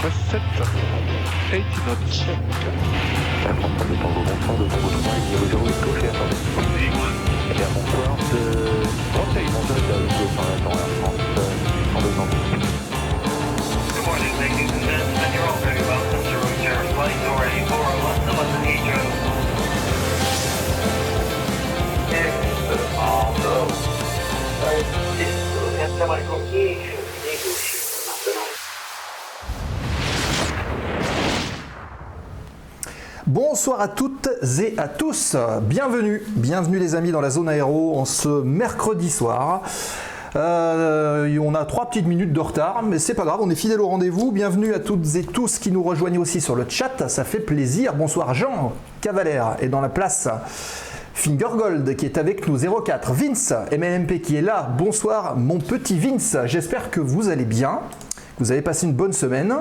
takeoff. Press 7. 80 knots check. Air France, de Tango, bonsoir, de Tango 3, et 00 est gauche et attendez. Et bien, bonsoir, de... Conseil, bonsoir, de Tango, par attend Air France, euh, en besoin. Good morning, ladies and gentlemen. You're all very welcome to Route Air Flight Door 8401 to London Heathrow. Exit Aldo. Enter my communication. Negotiate Bonsoir à toutes et à tous, bienvenue, bienvenue les amis dans la zone aéro en ce mercredi soir. Euh, on a trois petites minutes de retard, mais c'est pas grave, on est fidèle au rendez-vous. Bienvenue à toutes et tous qui nous rejoignent aussi sur le chat, ça fait plaisir. Bonsoir Jean Cavalère et dans la place Fingergold qui est avec nous 04, Vince MLMP qui est là. Bonsoir mon petit Vince, j'espère que vous allez bien. Vous avez passé une bonne semaine.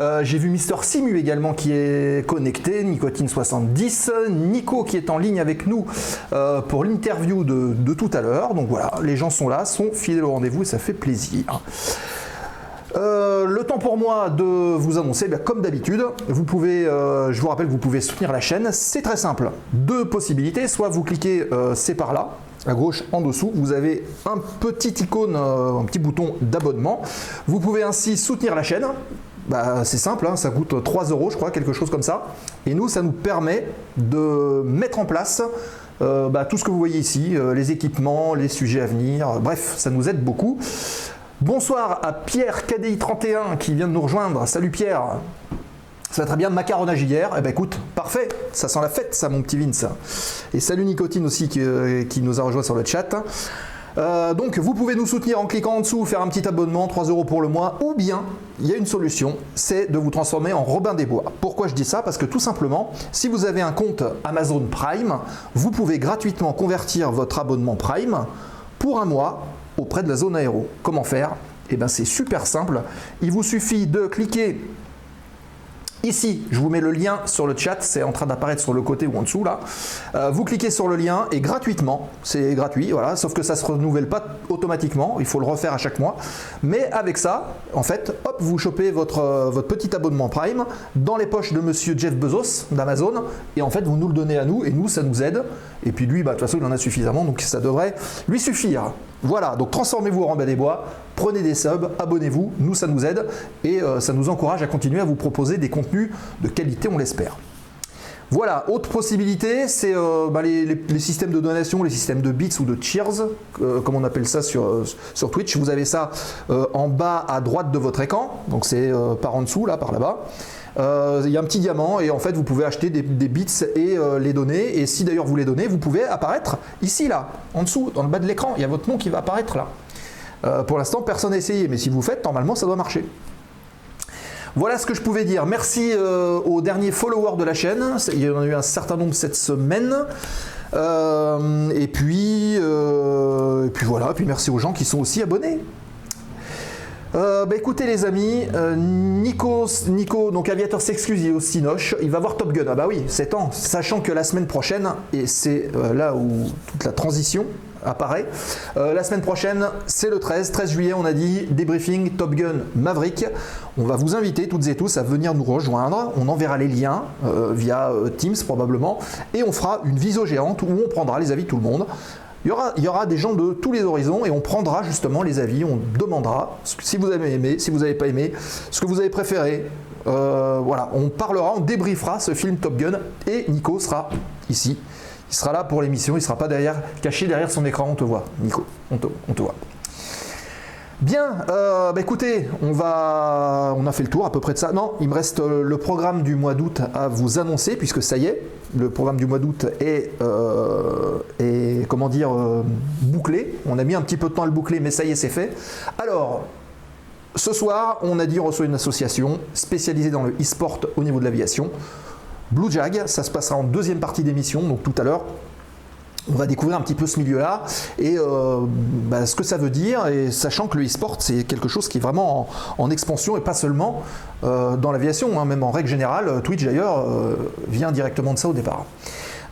Euh, J'ai vu Mister Simu également qui est connecté, Nicotine 70, Nico qui est en ligne avec nous euh, pour l'interview de, tout à l'heure. Donc voilà, les gens sont là, sont fidèles au rendez-vous et ça fait plaisir. Euh, le temps pour moi de vous annoncer, bien, comme d'habitude, vous pouvez, je vous rappelle vous pouvez soutenir la chaîne. C'est très simple. Deux possibilités. Soit vous cliquez, c'est par là, à gauche en dessous, vous avez un petit icône, euh, un petit bouton d'abonnement. Vous pouvez ainsi soutenir la chaîne. Bah, c'est simple, hein, ça coûte 3 euros, je crois, quelque chose comme ça. Et nous, ça nous permet de mettre en place euh, bah, tout ce que vous voyez ici, euh, les équipements, les sujets à venir. Bref, ça nous aide beaucoup. Bonsoir à Pierre KDI31 qui vient de nous rejoindre. Salut Pierre. Ça va très bien, macaronnage hier. Eh ben écoute, parfait, ça sent la fête ça mon petit Vince. Et salut Nicotine aussi qui, euh, nous a rejoint sur le chat. Euh, donc vous pouvez nous soutenir en cliquant en dessous, faire un petit abonnement, 3 euros pour le mois, ou bien il y a une solution, c'est de vous transformer en Robin des Bois. Pourquoi je dis ça? Parce que tout simplement, si vous avez un compte Amazon Prime, vous pouvez gratuitement convertir votre abonnement Prime pour un mois auprès de la zone aéro. Comment faire? Eh bien c'est super simple, il vous suffit de cliquer Ici, je vous mets le lien sur le chat, c'est en train d'apparaître sur le côté ou en dessous là. Euh, vous cliquez sur le lien et gratuitement, c'est gratuit, voilà, sauf que ça ne se renouvelle pas automatiquement, il faut le refaire à chaque mois. Mais avec ça, en fait, hop, vous chopez votre, euh, votre petit abonnement Prime dans les poches de monsieur Jeff Bezos d'Amazon et en fait, vous nous le donnez à nous et nous, ça nous aide. Et puis lui, bah, de toute façon, il en a suffisamment, donc ça devrait lui suffire. Voilà, donc transformez-vous en Robin des Bois, prenez des subs, abonnez-vous, nous ça nous aide et euh, ça nous encourage à continuer à vous proposer des contenus de qualité, on l'espère. Voilà, autre possibilité, c'est euh, bah, les, systèmes de donation, les systèmes de bits ou de cheers, euh, comme on appelle ça sur, sur Twitch. Vous avez ça en bas à droite de votre écran, donc c'est par en dessous, là, par là-bas. Il y a un petit diamant et en fait vous pouvez acheter des, bits et les donner. Et si d'ailleurs vous les donnez, vous pouvez apparaître ici, là, en dessous, dans le bas de l'écran. Il y a votre nom qui va apparaître là. Euh, pour l'instant, personne n'a essayé, mais si vous faites, normalement ça doit marcher. Voilà ce que je pouvais dire. Merci euh, aux derniers followers de la chaîne. Il y en a eu un certain nombre cette semaine. Euh, et puis, et puis voilà. Et puis merci aux gens qui sont aussi abonnés. Bah écoutez les amis, Nico, Nico, donc aviateur s'excuse, il est au Cinoche, il va voir Top Gun. Ah bah oui, c'est temps, sachant que la semaine prochaine, et c'est là où toute la transition apparaît, euh, la semaine prochaine, c'est le 13, 13 juillet, on a dit, débriefing Top Gun Maverick. On va vous inviter toutes et tous à venir nous rejoindre, on enverra les liens euh, via euh, Teams probablement, et on fera une viso géante où on prendra les avis de tout le monde. Il y, aura, il y aura des gens de tous les horizons et on prendra justement les avis, on demandera si vous avez aimé, si vous n'avez pas aimé, ce que vous avez préféré. Voilà, on parlera, on débriefera ce film Top Gun et Nico sera ici. Il sera là pour l'émission, il ne sera pas derrière, caché derrière son écran, on te voit, Nico, on te, voit. Bien, euh, bah écoutez, on va, on a fait le tour à peu près de ça. Non, il me reste euh, le programme du mois d'août à vous annoncer puisque ça y est, le programme du mois d'août est, euh, comment dire, bouclé. On a mis un petit peu de temps à le boucler, mais ça y est, c'est fait. Alors, ce soir, on a dit reçoit une association spécialisée dans le e-sport au niveau de l'aviation. Blue Jag, ça se passera en deuxième partie d'émission, donc tout à l'heure. On va découvrir un petit peu ce milieu-là et euh, bah, ce que ça veut dire, et sachant que le e-sport c'est quelque chose qui est vraiment en, expansion et pas seulement euh, dans l'aviation, hein, même en règle générale. Twitch d'ailleurs euh, vient directement de ça au départ.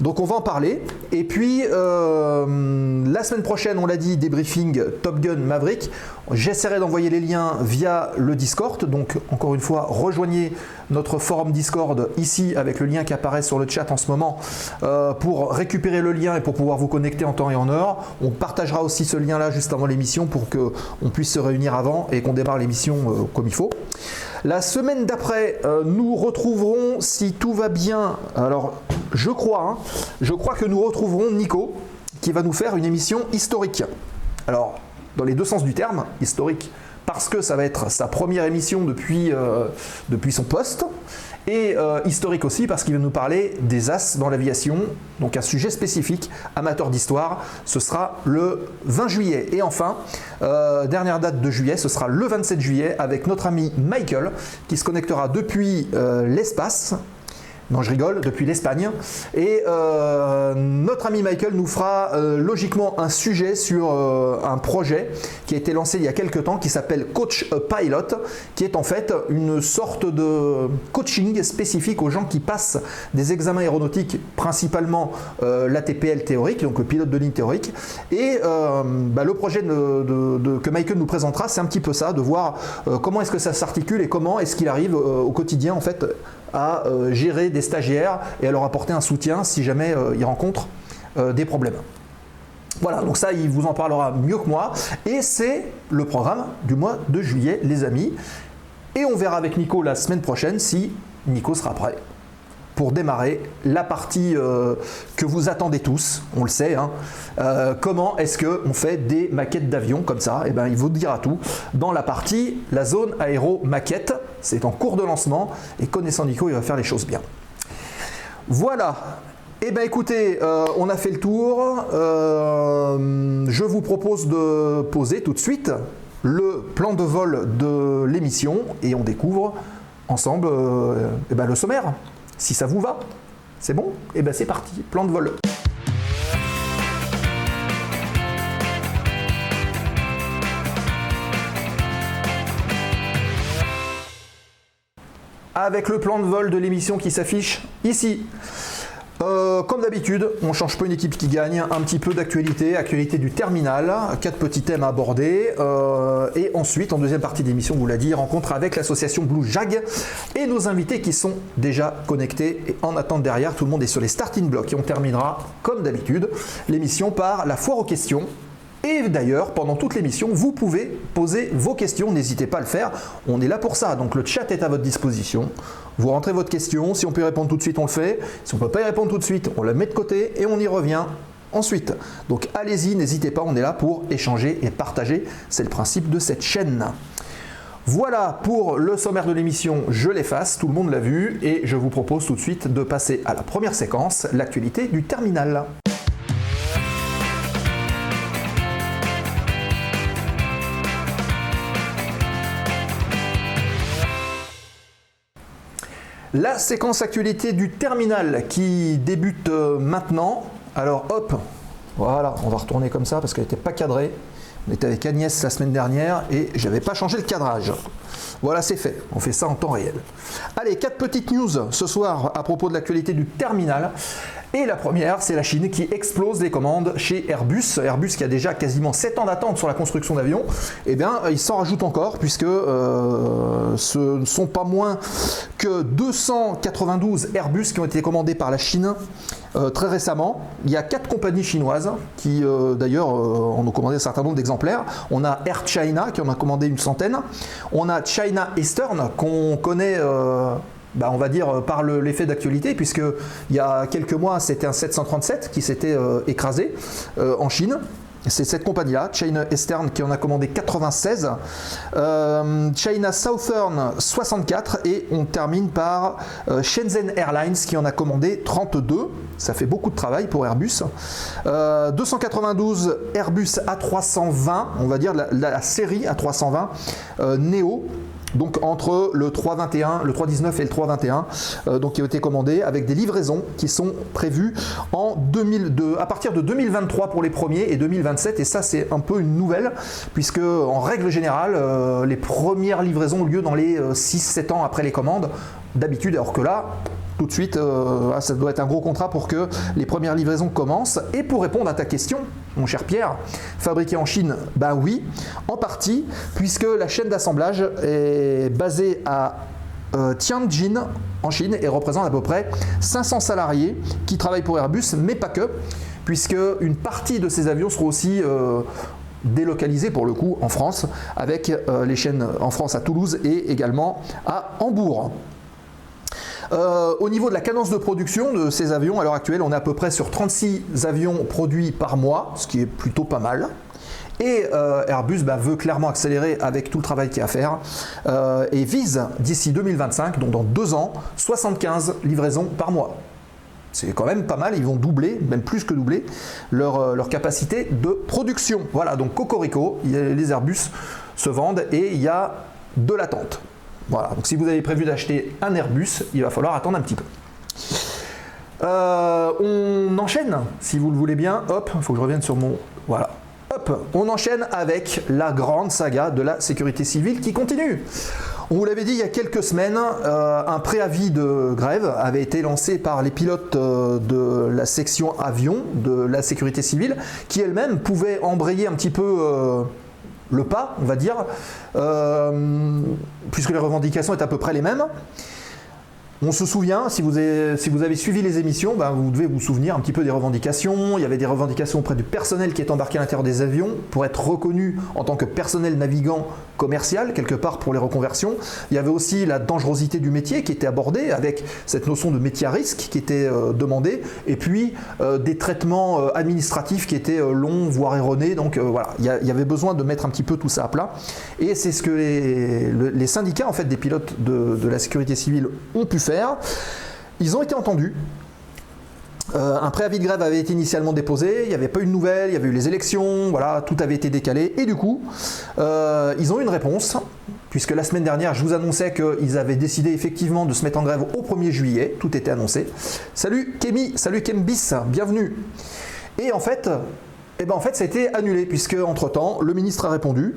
Donc on va en parler. Et puis euh, la semaine prochaine, on l'a dit, débriefing Top Gun Maverick. J'essaierai d'envoyer les liens via le Discord. Donc encore une fois, rejoignez notre forum Discord ici avec le lien qui apparaît sur le chat en ce moment euh, pour récupérer le lien et pour pouvoir vous connecter en temps et en heure. On partagera aussi ce lien là juste avant l'émission pour qu'on puisse se réunir avant et qu'on démarre l'émission euh, comme il faut. La semaine d'après, euh, nous retrouverons, si tout va bien, alors je crois, hein, je crois que nous retrouverons Nico qui va nous faire une émission historique. Alors, dans les deux sens du terme, historique, parce que ça va être sa première émission depuis, euh, depuis son poste, et euh, historique aussi parce qu'il va nous parler des As dans l'aviation, donc un sujet spécifique, amateur d'histoire. Ce sera le 20 juillet. Et enfin, euh, dernière date de juillet, ce sera le 27 juillet avec notre ami Michael qui se connectera depuis l'espace non, je rigole, depuis l'Espagne. Et euh, notre ami Michael nous fera euh, logiquement un sujet sur euh, un projet qui a été lancé il y a quelques temps qui s'appelle Coach Pilot, qui est en fait une sorte de coaching spécifique aux gens qui passent des examens aéronautiques, principalement l'ATPL théorique, donc le pilote de ligne théorique. Et bah, le projet que Michael nous présentera, c'est un petit peu ça, de voir comment est-ce que ça s'articule et comment est-ce qu'il arrive au quotidien en fait à euh, gérer des stagiaires et à leur apporter un soutien si jamais euh, ils rencontrent euh, des problèmes. Voilà, donc ça, il vous en parlera mieux que moi. Et c'est le programme du mois de juillet, les amis. Et on verra avec Nico la semaine prochaine si Nico sera prêt pour démarrer la partie euh, que vous attendez tous, on le sait. Hein. Euh, comment est-ce qu'on fait des maquettes d'avions comme ça? Et eh bien, il vous dira tout dans la partie la zone aéro maquette. C'est en cours de lancement et connaissant Nico, il va faire les choses bien. Voilà. Eh bien écoutez, euh, on a fait le tour. je vous propose de poser tout de suite le plan de vol de l'émission et on découvre ensemble eh ben, le sommaire. Si ça vous va, c'est bon eh bien c'est parti, plan de vol. Avec le plan de vol de l'émission qui s'affiche ici. Euh, comme d'habitude, on change pas une équipe qui gagne, un petit peu d'actualité, actualité du terminal, quatre petits thèmes à aborder, euh, et ensuite, en deuxième partie d'émission, vous l'a dit, rencontre avec l'association Blue Jag et nos invités qui sont déjà connectés. Et en attente derrière, tout le monde est sur les starting blocks et on terminera, comme d'habitude, l'émission par la foire aux questions et d'ailleurs, pendant toute l'émission, vous pouvez poser vos questions, n'hésitez pas à le faire. On est là pour ça, donc le chat est à votre disposition. Vous rentrez votre question, si on peut y répondre tout de suite, on le fait. Si on ne peut pas y répondre tout de suite, on la met de côté et on y revient ensuite. Donc allez-y, n'hésitez pas, on est là pour échanger et partager. C'est le principe de cette chaîne. Voilà pour le sommaire de l'émission, je l'efface, tout le monde l'a vu, et je vous propose tout de suite de passer à la première séquence, l'actualité du terminal. La séquence actualité du terminal qui débute euh, maintenant. Alors hop, voilà, on va retourner comme ça parce qu'elle n'était pas cadrée. On était avec Agnès la semaine dernière et j'avais pas changé le cadrage. Voilà, c'est fait. On fait ça en temps réel. Allez, quatre petites news ce soir à propos de l'actualité du terminal. Et la première, c'est la Chine qui explose les commandes chez Airbus. Airbus qui a déjà quasiment 7 ans d'attente sur la construction d'avions. Eh bien, il s'en rajoute encore puisque euh, ce ne sont pas moins que 292 Airbus qui ont été commandés par la Chine euh, très récemment. Il y a quatre compagnies chinoises qui, euh, d'ailleurs, en ont commandé un certain nombre d'exemplaires. On a Air China qui en a commandé une centaine. On a China Eastern qu'on connaît bah, on va dire euh, par l'effet d'actualité, puisque il y a quelques mois, c'était un 737 qui s'était euh, écrasé euh, en Chine. C'est cette compagnie-là, China Eastern, qui en a commandé 96, China Southern 64, et on termine par Shenzhen Airlines qui en a commandé 32. Ça fait beaucoup de travail pour Airbus. 292 Airbus A320, on va dire la, la série A320 Neo donc entre le 321, le 319 et le 321, euh, donc qui ont été commandés avec des livraisons qui sont prévues en 2002, à partir de 2023 pour les premiers et 2027. Et ça, c'est un peu une nouvelle, puisque en règle générale, euh, les premières livraisons ont lieu dans les 6-7 euh, ans après les commandes, d'habitude, alors que là, tout de suite, ah, ça doit être un gros contrat pour que les premières livraisons commencent. Et pour répondre à ta question, mon cher Pierre, fabriqué en Chine, ben oui, en partie, puisque la chaîne d'assemblage est basée à euh, Tianjin en Chine et représente à peu près 500 salariés qui travaillent pour Airbus, mais pas que, puisque une partie de ces avions seront aussi euh, délocalisés pour le coup en France, avec euh, les chaînes en France à Toulouse et également à Hambourg. Euh, au niveau de la cadence de production de ces avions, à l'heure actuelle, on est à peu près sur 36 avions produits par mois, ce qui est plutôt pas mal. Et euh, Airbus bah, veut clairement accélérer avec tout le travail qu'il y a à faire euh, et vise d'ici 2025, donc dans deux ans, 75 livraisons par mois. C'est quand même pas mal, ils vont doubler, même plus que doubler, leur, leur capacité de production. Voilà, donc Cocorico, les Airbus se vendent et il y a de l'attente. Voilà, donc si vous avez prévu d'acheter un Airbus, il va falloir attendre un petit peu. Euh, on enchaîne, si vous le voulez bien. Hop, il faut que je revienne sur mon. Voilà. Hop, on enchaîne avec la grande saga de la sécurité civile qui continue. On vous l'avait dit il y a quelques semaines, euh, un préavis de grève avait été lancé par les pilotes euh, de la section avion de la sécurité civile, qui elle-même pouvait embrayer un petit peu le pas, on va dire, euh, puisque les revendications étaient à peu près les mêmes. On se souvient, si vous avez, si vous avez suivi les émissions, ben, vous devez vous souvenir un petit peu des revendications. Il y avait des revendications auprès du personnel qui est embarqué à l'intérieur des avions pour être reconnu en tant que personnel navigant commercial, quelque part pour les reconversions. Il y avait aussi la dangerosité du métier qui était abordée avec cette notion de métier à risque qui était euh, demandée, et puis euh, des traitements euh, administratifs qui étaient longs, voire erronés. Donc voilà, il y, avait besoin de mettre un petit peu tout ça à plat. Et c'est ce que les, le- les syndicats en fait, des pilotes de la sécurité civile ont pu faire. Ils ont été entendus. Euh, un préavis de grève avait été initialement déposé, il n'y avait pas eu de nouvelles, il y avait eu les élections, voilà, tout avait été décalé. Et du coup, euh, ils ont eu une réponse, puisque la semaine dernière, je vous annonçais qu'ils avaient décidé effectivement de se mettre en grève au 1er juillet, tout était annoncé. Salut Kémy, salut Kembis, bienvenue. Et en fait, eh ben en fait, ça a été annulé, puisque entre-temps, le ministre a répondu,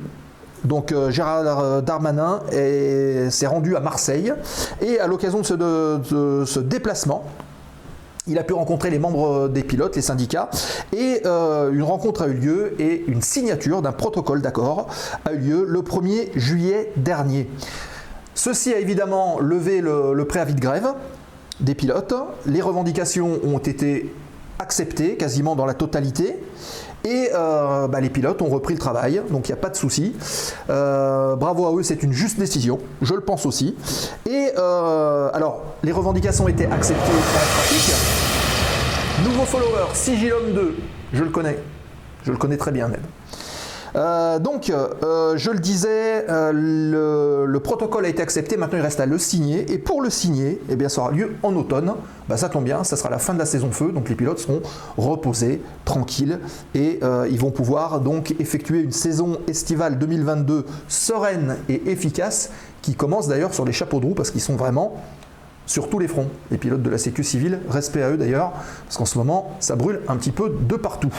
donc euh, Gérard Darmanin est- s'est rendu à Marseille et à l'occasion de ce déplacement, il a pu rencontrer les membres des pilotes, les syndicats, et euh, une rencontre a eu lieu et une signature d'un protocole d'accord a eu lieu le 1er juillet dernier. Ceci a évidemment levé le, le préavis de grève des pilotes. Les revendications ont été acceptées quasiment dans la totalité. Et euh, bah, les pilotes ont repris le travail, donc il n'y a pas de souci. Euh, bravo à eux, c'est une juste décision, je le pense aussi. Et euh, alors, les revendications été acceptées dans la pratique. Nouveau follower, Sigilum 2, je le connais, je le connais très bien même. Euh, donc, euh, je le disais, euh, le, le protocole a été accepté, maintenant il reste à le signer. Et pour le signer, eh bien, ça aura lieu en automne. Bah, ça tombe bien, ça sera la fin de la saison feu, donc les pilotes seront reposés, tranquilles, et ils vont pouvoir donc effectuer une saison estivale 2022 sereine et efficace, qui commence d'ailleurs sur les chapeaux de roue, parce qu'ils sont vraiment sur tous les fronts. Les pilotes de la Sécu civile, respect à eux d'ailleurs, parce qu'en ce moment, ça brûle un petit peu de partout.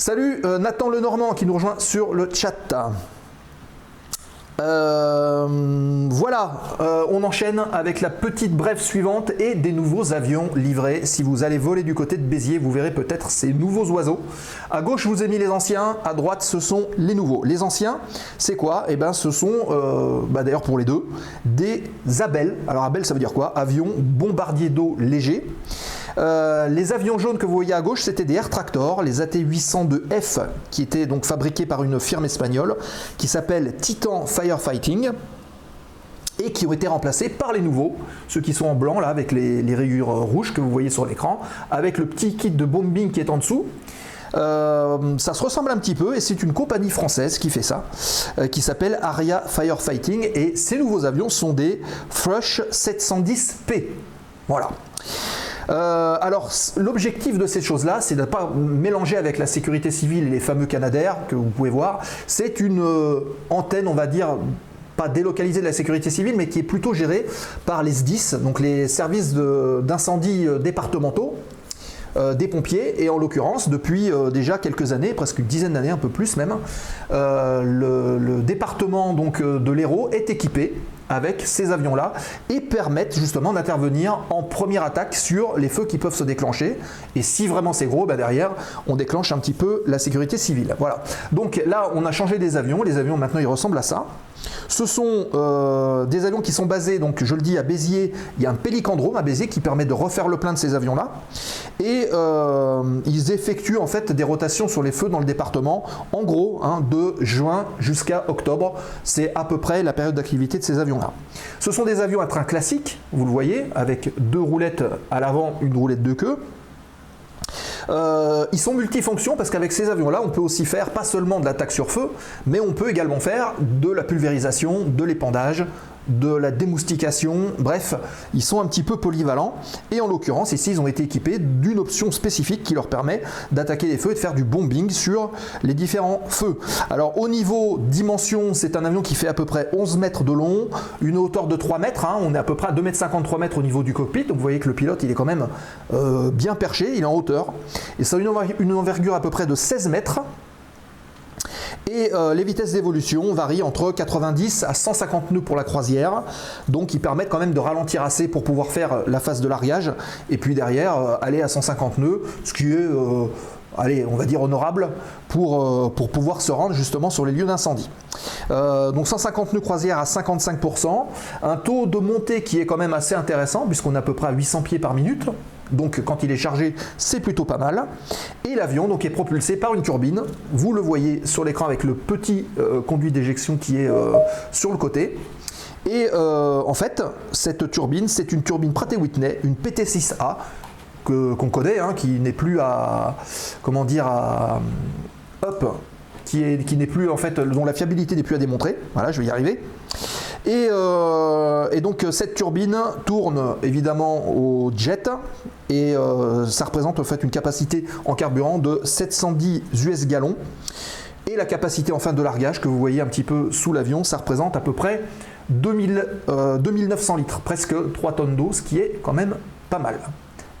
Salut euh, Nathan Lenormand qui nous rejoint sur le chat. Euh, voilà, euh, on enchaîne avec la petite brève suivante et des nouveaux avions livrés. Si vous allez voler du côté de Béziers, vous verrez peut-être ces nouveaux oiseaux. À gauche, je vous ai mis les anciens, à droite, ce sont les nouveaux. Les anciens, c'est quoi? Eh bien, ce sont, bah, d'ailleurs pour les deux, des Abel. Alors, Abel, ça veut dire quoi? Avion bombardier d'eau léger. Euh, les avions jaunes que vous voyez à gauche, c'était des Air Tractor, les AT802F, qui étaient donc fabriqués par une firme espagnole qui s'appelle Titan Firefighting et qui ont été remplacés par les nouveaux, ceux qui sont en blanc là avec les, rayures rouges que vous voyez sur l'écran, avec le petit kit de bombing qui est en dessous. Euh, ça se ressemble un petit peu et c'est une compagnie française qui fait ça, euh, qui s'appelle Aria Firefighting et ces nouveaux avions sont des Frush 710P. Voilà. Euh, alors, l'objectif de ces choses-là, c'est de ne pas mélanger avec la sécurité civile les fameux Canadair que vous pouvez voir. C'est une euh, antenne, on va dire, pas délocalisée de la sécurité civile, mais qui est plutôt gérée par les SDIS, donc les services d'incendie euh, départementaux. des pompiers et en l'occurrence depuis déjà quelques années, presque une dizaine d'années, un peu plus même, le, département de l'Hérault est équipé avec ces avions-là et permettent justement d'intervenir en première attaque sur les feux qui peuvent se déclencher. Et si vraiment c'est gros, bah derrière, on déclenche un petit peu la sécurité civile. Voilà. Donc là, on a changé des avions. Les avions maintenant, ils ressemblent à ça. Ce sont euh, des avions qui sont basés, donc je le dis, à Béziers. Il y a un pélicandrome à Béziers qui permet de refaire le plein de ces avions-là. Et euh, ils effectuent en fait des rotations sur les feux dans le département, en gros, hein, de juin jusqu'à octobre. C'est à peu près la période d'activité de ces avions-là. Ce sont des avions à train classique, vous le voyez, avec deux roulettes à l'avant, une roulette de queue. Euh, ils sont multifonctions parce qu'avec ces avions-là, on peut aussi faire pas seulement de l'attaque sur feu, mais on peut également faire de la pulvérisation, de l'épandage, de la démoustication, bref, ils sont un petit peu polyvalents. Et en l'occurrence, ici, ils ont été équipés d'une option spécifique qui leur permet d'attaquer les feux et de faire du bombing sur les différents feux. Alors au niveau dimension, c'est un avion qui fait à peu près 11 mètres de long, une hauteur de 3 mètres, hein. on est à peu près à 2 mètres 53 mètres au niveau du cockpit, donc vous voyez que le pilote il est quand même euh, bien perché, il est en hauteur. Et ça a une envergure à peu près de 16 mètres. Et euh, les vitesses d'évolution varient entre 90 à 150 nœuds pour la croisière, donc ils permettent quand même de ralentir assez pour pouvoir faire la phase de largage, et puis derrière euh, aller à 150 nœuds, ce qui est, euh, on va dire honorable pour, pour pouvoir se rendre justement sur les lieux d'incendie. donc 150 nœuds croisière à 55%, un taux de montée qui est quand même assez intéressant puisqu'on est à peu près à 800 pieds par minute. Donc quand il est chargé, c'est plutôt pas mal. Et l'avion donc est propulsé par une turbine. Vous le voyez sur l'écran avec le petit euh, conduit d'éjection qui est euh, sur le côté. Et euh, en fait, cette turbine, c'est une turbine Pratt Whitney, une PT6A qu'on connaît, hein, qui n'est plus à comment dire à up, qui est qui n'est plus en fait dont la fiabilité n'est plus à démontrer. Voilà, je vais y arriver. Euh, et, donc cette turbine tourne évidemment au jet et euh, ça représente en fait une capacité en carburant de 710 US gallons. Et la capacité en fin de largage que vous voyez un petit peu sous l'avion, ça représente à peu près 2000, 2900 euh, litres, presque 3 tonnes d'eau, ce qui est quand même pas mal.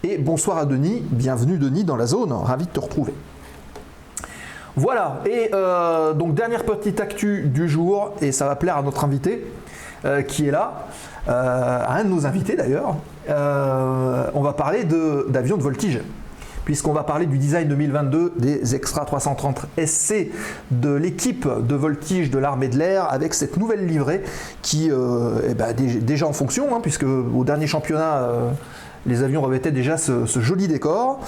Et bonsoir à Denis, bienvenue Denis dans la zone, ravi de te retrouver. Voilà, et donc dernière petite actu du jour, et ça va plaire à notre invité. Euh, qui est là, euh, un de nos invités d'ailleurs. Euh, on va parler d'avions de, voltige puisqu'on va parler du design 2022 des Extra 330 SC de l'équipe de voltige de l'armée de l'air avec cette nouvelle livrée qui est eh ben, déjà en fonction, hein, puisque au dernier championnat, les avions revêtaient déjà ce joli décor.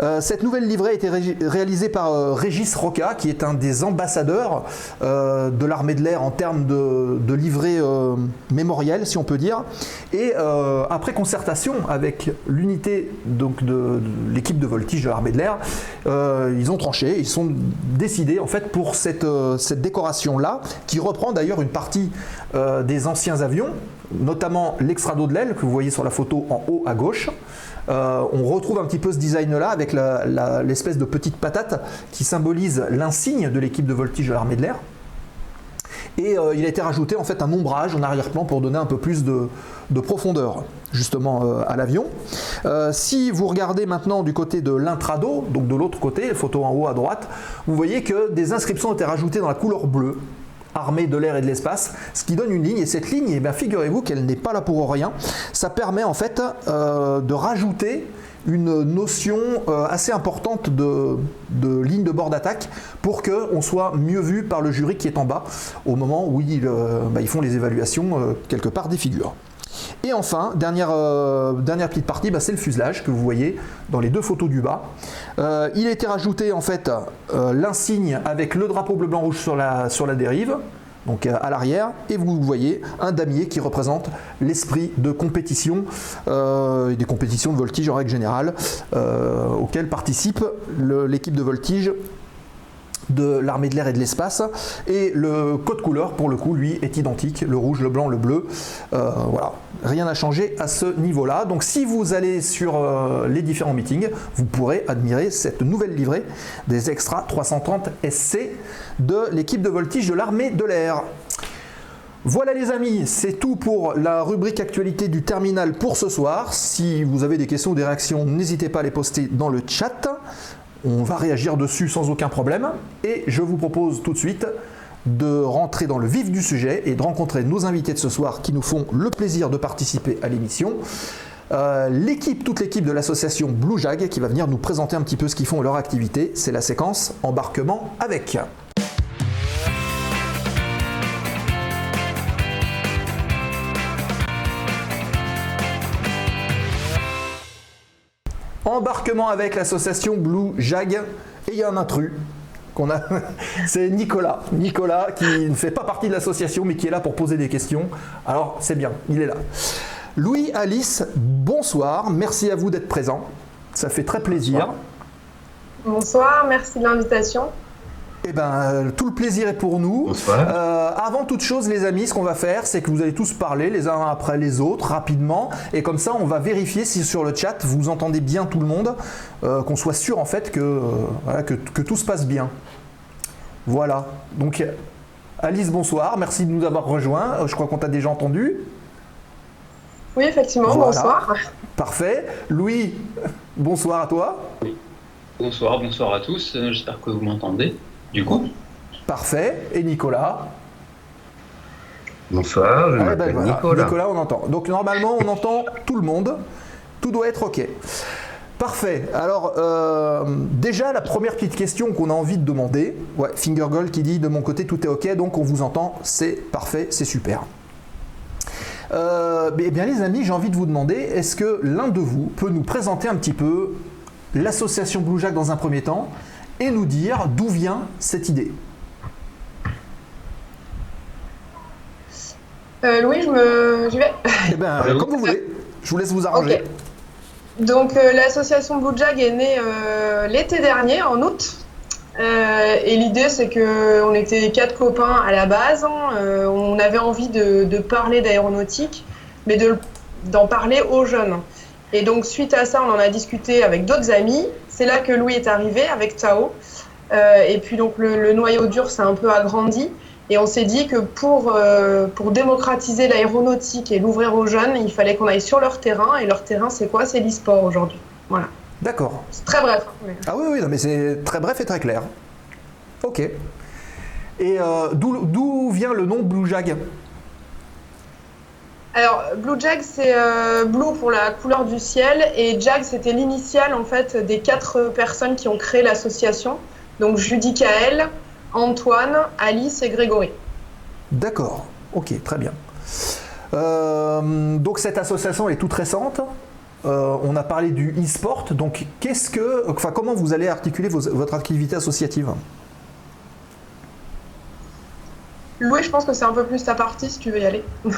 Euh, cette nouvelle livrée a été réalisée par euh, Régis Roca, qui est un des ambassadeurs euh, de l'armée de l'air en termes de, livrée mémorielle, si on peut dire. Et après concertation avec l'unité de, l'équipe de voltige de l'armée de l'air, ils ont tranché, ils sont décidés en fait pour cette, cette décoration-là, qui reprend d'ailleurs une partie des anciens avions, notamment l'extrado de l'aile que vous voyez sur la photo en haut à gauche. Euh, on retrouve un petit peu ce design-là avec l'espèce de petite patate qui symbolise l'insigne de l'équipe de voltige de l'armée de l'air. Et euh, il a été rajouté en fait un ombrage en arrière-plan pour donner un peu plus de, profondeur justement euh, à l'avion. si vous regardez maintenant du côté de l'intrado, donc de l'autre côté, photo en haut à droite, vous voyez que des inscriptions ont été rajoutées dans la couleur bleue armée de l'air et de l'espace, ce qui donne une ligne. Et cette ligne, eh figurez-vous qu'elle n'est pas là pour rien. Ça permet en fait euh, de rajouter une notion euh, assez importante de, ligne de bord d'attaque pour qu'on soit mieux vu par le jury qui est en bas au moment où ils, euh, bah, font les évaluations quelque part des figures. Et enfin, dernière, dernière petite partie, bah, c'est le fuselage que vous voyez dans les deux photos du bas. Euh, il a été rajouté en fait euh, l'insigne avec le drapeau bleu blanc rouge sur la, dérive, donc euh, à l'arrière, et vous voyez un damier qui représente l'esprit de compétition, des compétitions de voltige en règle générale, auxquelles participe l'équipe de voltige de l'armée de l'air et de l'espace. Et le code couleur, pour le coup, lui, est identique. Le rouge, le blanc, le bleu. Euh, voilà. Rien n'a changé à ce niveau-là. Donc si vous allez sur euh, les différents meetings, vous pourrez admirer cette nouvelle livrée des Extra 330 SC de l'équipe de voltige de l'armée de l'air. Voilà les amis, c'est tout pour la rubrique actualité du terminal pour ce soir. Si vous avez des questions ou des réactions, n'hésitez pas à les poster dans le chat. On va réagir dessus sans aucun problème. Et je vous propose tout de suite de rentrer dans le vif du sujet et de rencontrer nos invités de ce soir qui nous font le plaisir de participer à l'émission. Euh, l'équipe, toute l'équipe de l'association Blue Jag qui va venir nous présenter un petit peu ce qu'ils font et leur activité. C'est la séquence embarquement avec. Embarquement avec l'association Blue Jag. Et il y a un intrus qu'on a. c'est Nicolas. Nicolas qui ne fait pas partie de l'association mais qui est là pour poser des questions. Alors c'est bien, il est là. Louis, Alice, bonsoir. Merci à vous d'être présents. Ça fait très plaisir. Bonsoir, merci de l'invitation. Eh ben, euh, tout le plaisir est pour nous. Bonsoir. Euh, avant toute chose, les amis, ce qu'on va faire, c'est que vous allez tous parler les uns après les autres rapidement, et comme ça, on va vérifier si sur le chat vous entendez bien tout le monde, euh, qu'on soit sûr en fait que, euh, voilà, que, que tout se passe bien. Voilà. Donc, Alice, bonsoir. Merci de nous avoir rejoints. Je crois qu'on t'a déjà entendu. Oui, effectivement, Voilà. bonsoir. Parfait. Louis, bonsoir à toi. Bonsoir, bonsoir à tous. J'espère que vous m'entendez. Du coup, Parfait. Et Nicolas. Bonsoir, je Ah, m'appelle ben voilà. Nicolas. on entend. Donc normalement, on entend tout le monde. Tout doit être OK. Parfait. Alors, euh, déjà, la première petite question qu'on a envie de demander. Ouais, Fingergold qui dit de mon côté, tout est OK, donc on vous entend. C'est parfait, c'est super. Euh, eh bien, les amis, j'ai envie de vous demander est-ce que l'un de vous peut nous présenter un petit peu l'association Blue Jack dans un premier temps et nous dire d'où vient cette idée Euh, Louis, je me... j'y vais. Eh Allez-y. comme vous voulez. Je vous laisse vous arranger. Donc euh, l'association Blue Jag est née euh, l'été dernier, en août. Euh, et l'idée, c'est que on était quatre copains à la base. hein. Euh, on avait envie de, de parler d'aéronautique, mais de- d'en parler aux jeunes. Et donc suite à ça, on en a discuté avec d'autres amis. C'est là que Louis est arrivé avec Tao. Euh, et puis donc le, le noyau dur s'est un peu agrandi. Et on s'est dit que pour, euh, pour démocratiser l'aéronautique et l'ouvrir aux jeunes, il fallait qu'on aille sur leur terrain. Et leur terrain, c'est quoi? C'est l'e-sport aujourd'hui. Voilà. D'accord. C'est très bref. hein, mais- Ah oui, oui, non, mais c'est très bref et très clair. Ok. Et euh, d'où vient le nom Blue Jag? Alors, Blue Jag, c'est euh, blue pour la couleur du ciel. Et Jag, c'était l'initiale, en fait, des quatre personnes qui ont créé l'association. Donc, Judicaël, Antoine, Alice et Grégory. D'accord. Ok, très bien. Euh, donc cette association est toute récente. Euh, on a parlé du e-sport. Donc qu'est-ce que, enfin comment vous allez articuler vos- votre activité associative? Louis, je pense que c'est un peu plus ta partie, si tu veux y aller.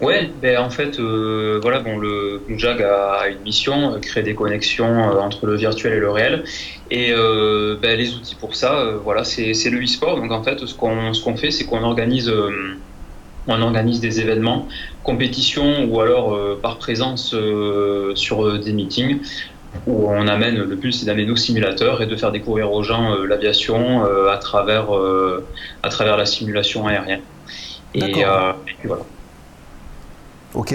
ouais, ben en fait, euh, voilà, bon, le Blue Jag a, une mission, euh, créer des connexions euh, entre le virtuel et le réel. Et euh, ben, les outils pour ça, euh, voilà, c'est le e-sport. Donc en fait, ce qu'on ce qu'on fait, c'est qu'on organise on organise des événements, compétitions ou alors par présence sur des meetings où on amène, le but c'est d'amener nos simulateurs et de faire découvrir aux gens l'aviation à, travers, à travers la simulation aérienne. Et, euh, et puis voilà. Ok.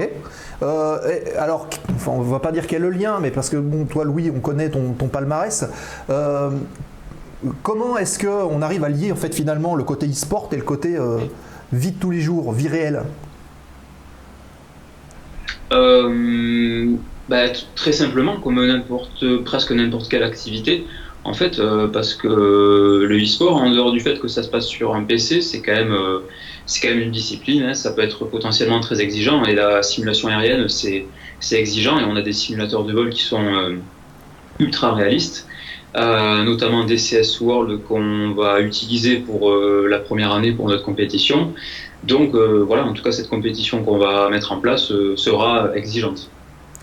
Euh, alors, enfin, on va pas dire quel est le lien, mais parce que bon, toi, Louis, on connaît ton, palmarès. Euh, comment est-ce que on arrive à lier en fait finalement le côté e-sport et le côté euh, vie de tous les jours, vie réelle? Bah, très simplement, comme presque n'importe quelle activité, en fait, euh, parce que le e-sport, en dehors du fait que ça se passe sur un PC, c'est quand même, euh, c'est quand même une discipline. hein, ça peut être potentiellement très exigeant. Et la simulation aérienne, c'est, c'est exigeant. Et on a des simulateurs de vol qui sont euh, ultra réalistes. Notamment DCS World qu'on va utiliser pour la première année pour notre compétition. Donc voilà, en tout cas cette compétition qu'on va mettre en place sera exigeante.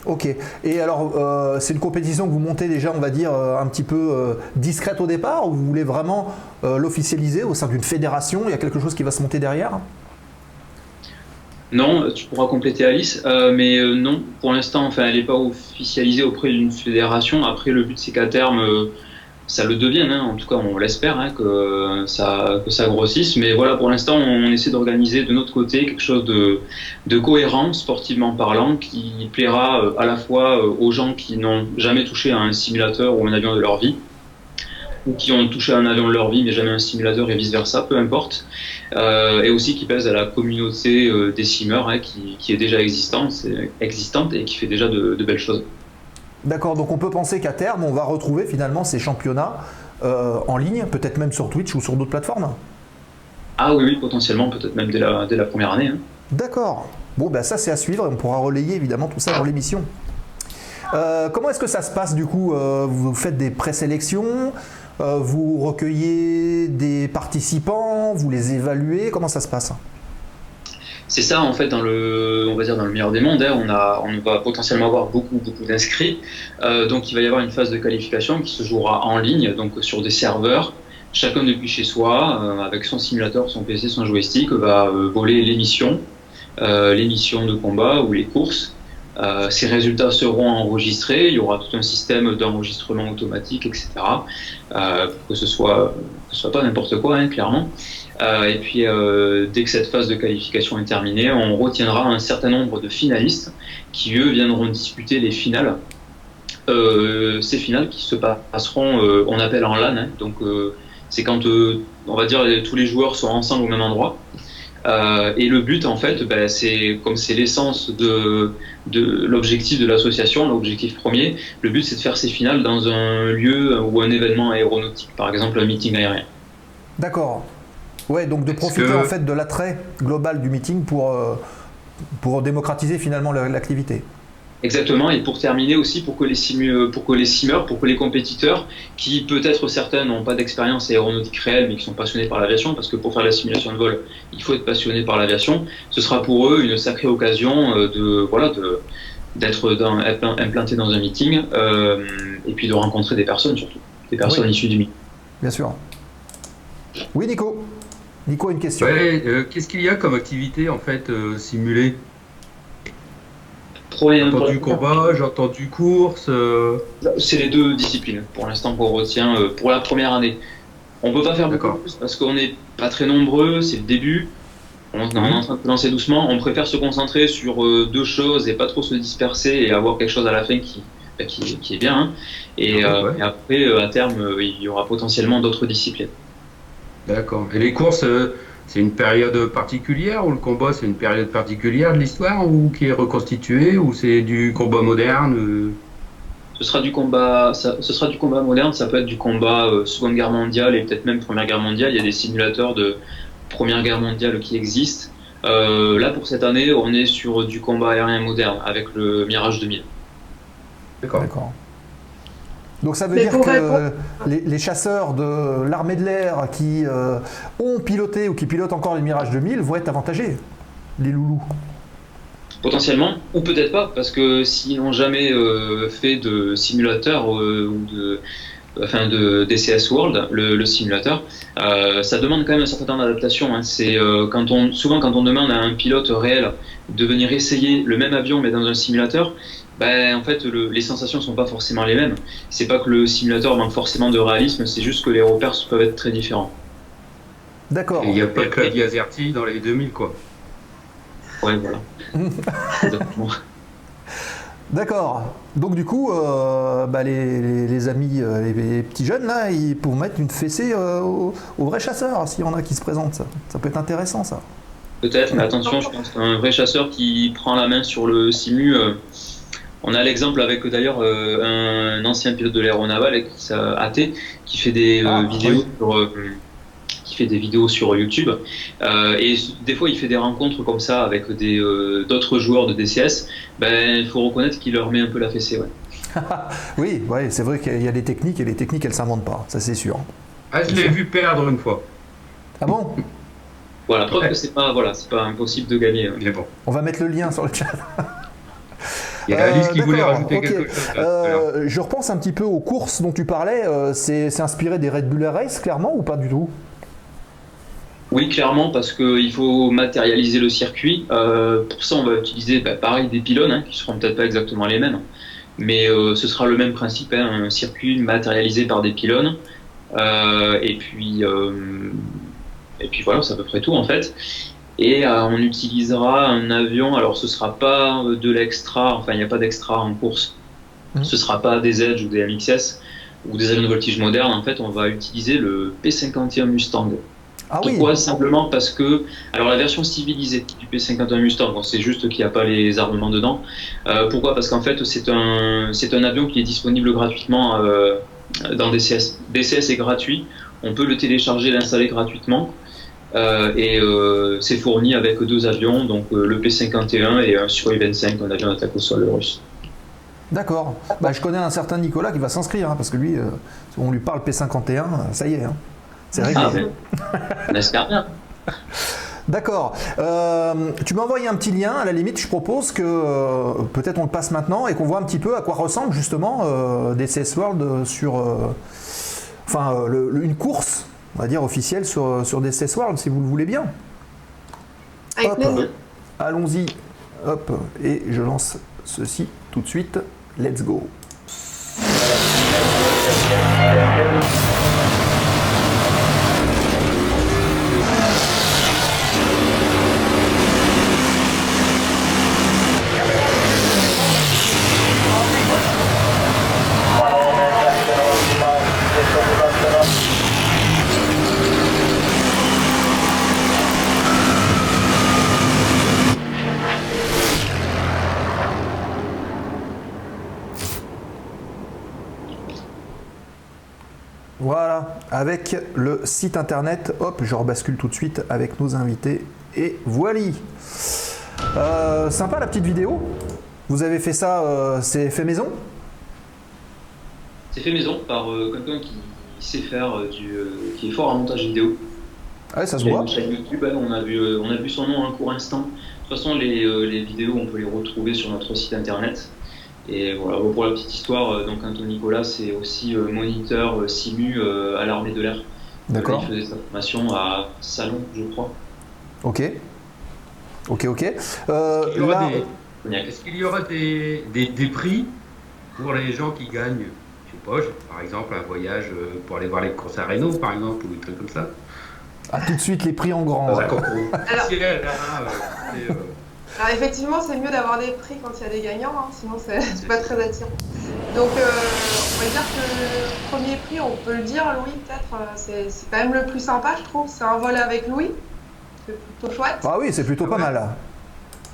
Ok. Et alors, euh, c'est une compétition que vous montez déjà, on va dire, euh, un petit peu euh, discrète au départ, ou vous voulez vraiment l'officialiser au sein d'une fédération Il y a quelque chose qui va se monter derrière? Non, tu pourras compléter Alice, mais non, pour l'instant, enfin, elle n'est pas officialisée auprès d'une fédération. Après, le but c'est qu'à terme, ça le devienne. hein. En tout cas, on l'espère hein, que ça que ça grossisse. Mais voilà, pour l'instant, on essaie d'organiser de notre côté quelque chose de cohérent, sportivement parlant, qui plaira euh, à la fois euh, aux gens qui n'ont jamais touché à un simulateur ou un avion de leur vie, ou qui ont touché un avion de leur vie mais jamais un simulateur et vice versa, peu importe. Euh, et aussi qui pèsent à la communauté des simmers hein, qui, est déjà existante, et qui fait déjà de belles choses. D'accord, donc on peut penser qu'à terme, on va retrouver finalement ces championnats euh, en ligne, peut-être même sur Twitch ou sur d'autres plateformes. Ah oui, oui, potentiellement, peut-être même dès la, dès la première année. hein. D'accord. Bon, ben ça c'est à suivre et on pourra relayer évidemment tout ça dans l'émission. Euh, comment est-ce que ça se passe du coup Euh, Vous faites des présélections Vous recueillez des participants Vous les évaluez Comment ça se passe? C'est ça, en fait, dans le, on va dire dans le meilleur des mondes, hein, on, va potentiellement avoir beaucoup, beaucoup d'inscrits. Euh, donc, il va y avoir une phase de qualification qui se jouera en ligne, donc sur des serveurs. Chacun depuis chez soi, euh, avec son simulateur, son PC, son joystick, va euh, voler l'émission, euh, l'émission de combat ou les courses. Ces résultats seront enregistrés. Il y aura tout un système d'enregistrement automatique, etc. Que ce soit, ce soit pas n'importe quoi, hein, clairement. Euh, et puis, euh, dès que cette phase de qualification est terminée, on retiendra un certain nombre de finalistes qui, eux, viendront disputer les finales. Euh, ces finales qui se passeront, on appelle en LAN, hein. donc c'est quand, on va dire, tous les joueurs sont ensemble au même endroit. Et le but, en fait, ben, c'est comme c'est l'essence de l'objectif de l'association, l'objectif premier, le but c'est de faire ces finales dans un lieu ou un événement aéronautique, par exemple un meeting aérien. D'accord. Ouais, donc de profiter que- en fait de l'attrait global du meeting pour, euh, pour démocratiser finalement la- l'activité. Exactement, et pour terminer aussi, pour que les, simu- pour que les simmers, pour que les compétiteurs, qui peut-être certains n'ont pas d'expérience aéronautique réelle, mais qui sont passionnés par l'aviation, parce que pour faire la simulation de vol, il faut être passionné par l'aviation, ce sera pour eux une sacrée occasion euh, de voilà de d'être dans- implanté dans un meeting, euh, et puis de rencontrer des personnes surtout, des personnes Oui. issues du meeting. Bien sûr. Oui, Nico Nico a une question. Ouais, euh, qu'est-ce qu'il y a comme activité en fait euh, simulée? J'ai entendu combat, j'ai entendu course. euh, C'est les deux disciplines pour l'instant qu'on retient euh, pour la première année. On peut pas faire beaucoup plus parce qu'on n'est pas très nombreux, c'est le début. On, on est en train de se lancer doucement. On préfère se concentrer sur euh, deux choses et pas trop se disperser et avoir quelque chose à la fin qui, bah, qui, qui est bien. hein. Et, ouais. et après, euh, à terme, euh, il y aura potentiellement d'autres disciplines. D'accord. Et les courses, euh, c'est une période particulière ou le combat c'est une période particulière de l'histoire ou qui est reconstituée ou c'est du combat moderne euh, Ce sera du combat, ça- ce sera du combat moderne. Ça peut être du combat euh, Seconde Guerre mondiale et peut-être même Première Guerre mondiale. Il y a des simulateurs de Première Guerre mondiale qui existent. Euh, là, pour cette année, on est sur du combat aérien moderne avec le Mirage 2000. D'accord. D'accord. Donc ça veut Mais dire que répondre- les, les chasseurs de l'armée de l'air qui euh, ont piloté ou qui pilotent encore les Mirage 2000 vont être avantagés, les loulous. Potentiellement, ou peut-être pas, parce que s'ils n'ont jamais euh, fait de simulateur euh, ou de, enfin de DCS World, le, le simulateur, euh, ça demande quand même un certain temps d'adaptation. hein. C'est euh, quand on, souvent quand on demande à un pilote réel de venir essayer le même avion mais dans un simulateur, ben en fait le- les sensations sont pas forcément les mêmes. C'est pas que le simulateur manque forcément de réalisme, c'est juste que les repères peuvent être très différents. D'accord. Et il n'y a pas de clavier AZERTY dans les 2000 quoi. Ouais, voilà. Exactement. D'accord. Donc du coup, euh, bah, les, les- les amis, euh, les, les petits jeunes là, ils pourront mettre une fessée euh, aux, aux vrais chasseurs s'il y en a qui se présentent. Ça, ça peut être intéressant ça. Peut-être, mais attention, je pense qu'un vrai chasseur qui prend la main sur le simu, euh, on a l'exemple avec d'ailleurs euh, un ancien pilote de l'aéronaval, qui s'est AT, qui fait des euh, Ah, vidéos oui. sur, euh, qui fait des vidéos sur YouTube. Euh, et des fois, il fait des rencontres comme ça avec des euh, d'autres joueurs de DCS. Ben, il faut reconnaître qu'il leur met un peu la fessée. Ouais. Oui, ouais, c'est vrai qu'il y a des techniques et les techniques elles s'inventent pas, ça c'est sûr. Ah, je l'ai vu perdre une fois. Ah bon? Voilà, preuve Ouais. que c'est pas voilà, c'est pas impossible de gagner. Mais bon. On va mettre le lien sur le chat. Il y a Alice Euh, qui voulait rajouter quelque chose. Euh, je repense un petit peu aux courses dont tu parlais. euh, c'est inspiré des Red Bull Race clairement ou pas du tout? Oui, clairement, parce qu'il faut matérialiser le circuit. Euh, pour ça, on va utiliser bah, pareil des pylônes, hein, qui seront peut-être pas exactement les mêmes, mais euh, ce sera le même principe, hein, un circuit matérialisé par des pylônes. Euh, et puis, euh, et puis voilà, c'est à peu près tout en fait. Et euh, on utilisera un avion. Alors, ce sera pas de l'extra. Enfin, il n'y a pas d'extra en course. Mhm. Ce sera pas des Edge ou des MXS. ou des avions de voltige modernes, en fait, on va utiliser le P-51 Mustang. Ah oui, Pourquoi? Simplement parce que, alors la version civilisée du P-51 Mustang, bon, c'est juste qu'il n'y a pas les armements dedans. Euh, pourquoi? Parce qu'en fait, c'est un, c'est un avion qui est disponible gratuitement euh, dans DCS. DCS est gratuit, on peut le télécharger, l'installer gratuitement. Euh, et euh, c'est fourni avec deux avions, donc euh, le P-51 et un Sukhoi 25, un avion d'attaque au sol russe. d'accord. Bah, je connais un certain Nicolas qui va s'inscrire, hein, parce que lui, on lui parle P51, euh, ça y est, hein. c'est réglé. Ah, ben, on espère bien. D'accord. Euh, tu m'as envoyé un petit lien. À la limite, je propose que euh, peut-être on le passe maintenant et qu'on voit un petit peu à quoi ressemble justement euh, DCS World sur, enfin, le- le- une course, on va dire officielle sur, sur DCS World, si vous le voulez bien. Avec Hop. plaisir. Allons-y. Hop. Et je lance ceci tout de suite. Let's go. Voilà, avec le site internet, hop, je rebascule tout de suite avec nos invités. Et voilà. Euh, sympa la petite vidéo. Vous avez fait ça, euh, c'est fait maison? C'est fait maison par euh, quelqu'un qui sait faire du, qui est fort en montage vidéo. Ah ouais, ça se voit. YouTube, hein, on, a vu, on a vu son nom un court instant. De toute façon, les, les vidéos, on peut les retrouver sur notre site internet. Et voilà, pour la petite histoire, donc Anton Nicolas, c'est aussi moniteur SIMU à l'armée de l'air. D'accord. Il faisait sa formation à Salon, je crois. Ok. Ok, ok. Euh, Il y aura là, des- Cognac. Est-ce qu'il y aura des, des, des prix pour les gens qui gagnent, je sais pas, par exemple un voyage euh, pour aller voir les courses à Renault, par exemple, ou des trucs comme ça? Ah, tout de suite les prix en grand. Dans un ouais. concours Alors- hein, Alors effectivement, c'est mieux d'avoir des prix quand il y a des gagnants, hein, sinon c'est pas très attirant. Donc euh, on va dire que le premier prix, on peut le dire, Louis peut-être, euh, c'est quand même le plus sympa, je trouve. C'est un vol avec Louis, c'est plutôt chouette. Ah oui, c'est plutôt pas mal.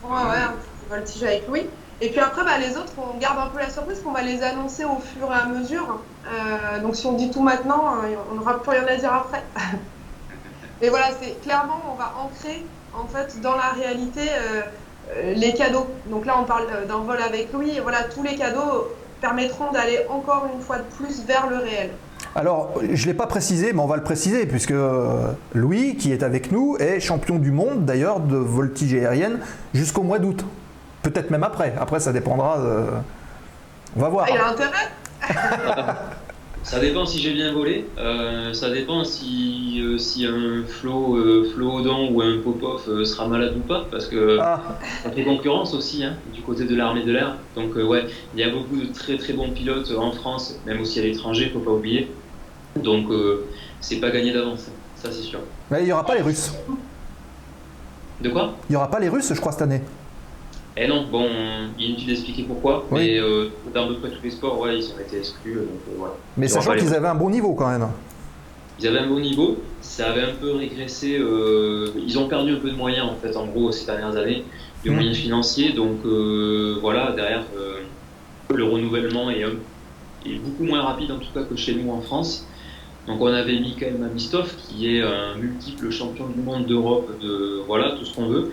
Ouais, ouais, un voltige avec Louis. Et puis après, bah, les autres, on garde un peu la surprise qu'on va les annoncer au fur et à mesure. Euh, donc si on dit tout maintenant, euh, on n'aura plus rien à dire après. Mais voilà, c'est clairement, on va ancrer en fait dans la réalité euh, les cadeaux. Donc là, on parle euh, d'un vol avec Louis. Et voilà, tous les cadeaux permettront d'aller encore une fois de plus vers le réel. Alors, je ne l'ai pas précisé, mais on va le préciser, puisque euh, Louis, qui est avec nous, est champion du monde d'ailleurs de voltige aérienne jusqu'au mois d'août. Peut-être même après. Après, ça dépendra. de- On va voir. Ah, il a intérêt Ça dépend si j'ai bien volé, euh, ça dépend si, euh, si un Flo, euh, Flo Odon ou un Popov euh, sera malade ou pas, parce que Ah, ça fait concurrence aussi hein, du côté de l'armée de l'air. Donc ouais, il y a beaucoup de très très bons pilotes en France, même aussi à l'étranger, faut pas oublier. Donc c'est pas gagné d'avance, ça c'est sûr. mais il n'y aura pas les Russes. De quoi? Il n'y aura pas les Russes, je crois, cette année. Eh non, bon, il est inutile d'expliquer pourquoi, Oui. mais euh, dans à peu près tous les sports, ouais, ils ont été exclus, donc euh, voilà. Mais sachant qu'ils avaient un bon niveau quand même. Ils avaient un bon niveau, ça avait un peu régressé. euh, ils ont perdu un peu de moyens en fait, en gros, ces dernières années, de Mhm. moyens financiers. Donc euh, voilà, derrière, euh, le renouvellement est, est beaucoup moins rapide en tout cas que chez nous en France. Donc on avait Mikhail Mamistov qui est un multiple champion du monde d'Europe de voilà tout ce qu'on veut, euh,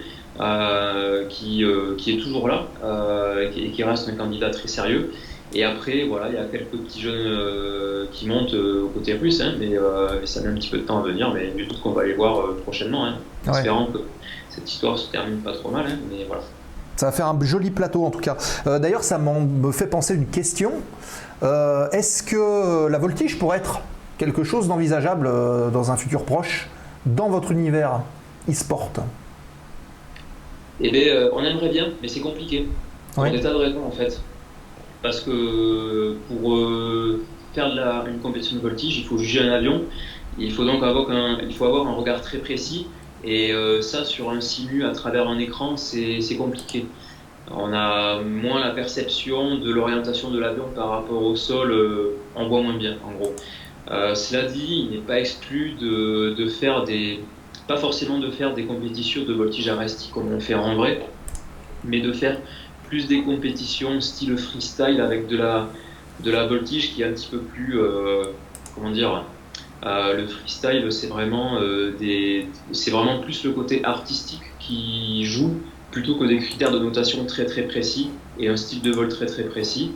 qui, euh, qui est toujours là euh, et qui- reste un candidat très sérieux. Et après, voilà, il y a quelques petits jeunes euh, qui montent euh, au côté russe, hein, mais, euh, mais ça met un petit peu de temps à venir, mais du tout qu'on va les voir euh, prochainement, hein, Ouais. espérant que cette histoire se termine pas trop mal, hein, mais voilà. Ça va faire un joli plateau en tout cas. Euh, D'ailleurs, ça me fait penser une question. Euh, Est-ce que la voltige pourrait être quelque chose d'envisageable euh, dans un futur proche dans votre univers e-sport? Eh bien, euh, on aimerait bien, mais c'est compliqué. Pour Ouais. des tas de raisons, en fait. Parce que pour euh, faire de la, une compétition de voltige, il faut juger un avion. Il faut donc avoir un, il faut avoir un regard très précis. Et euh, ça, sur un simu à travers un écran, c'est compliqué. On a moins la perception de l'orientation de l'avion par rapport au sol, on voit moins bien en gros. Euh, cela dit, il n'est pas exclu de, de faire des, pas forcément de faire des compétitions de voltige arrestique comme on fait en vrai, mais de faire plus des compétitions style freestyle avec de la, de voltige qui est un petit peu plus, euh, comment dire, euh, le freestyle c'est vraiment euh, c'est vraiment plus le côté artistique qui joue plutôt que des critères de notation très très précis et un style de vol très très précis.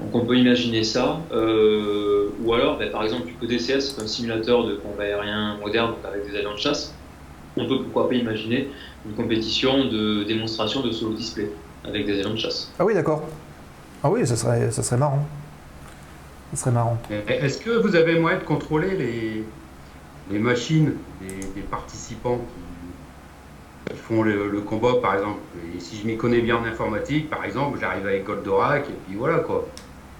Donc on peut imaginer ça. Euh, ou alors, ben, par exemple, du côté DCS, c'est un simulateur de combat aérien moderne donc avec des avions de chasse. On peut pourquoi pas imaginer une compétition de démonstration de solo display avec des avions de chasse. Ah oui, d'accord. Ah oui, ça serait, ça serait marrant. Ça serait marrant. Est-ce que vous avez moyen de contrôler les, les machines des, des participants qui, qui font le, le combat, par exemple? Et si je m'y connais bien en informatique, par exemple, j'arrive avec Goldorak et puis voilà quoi.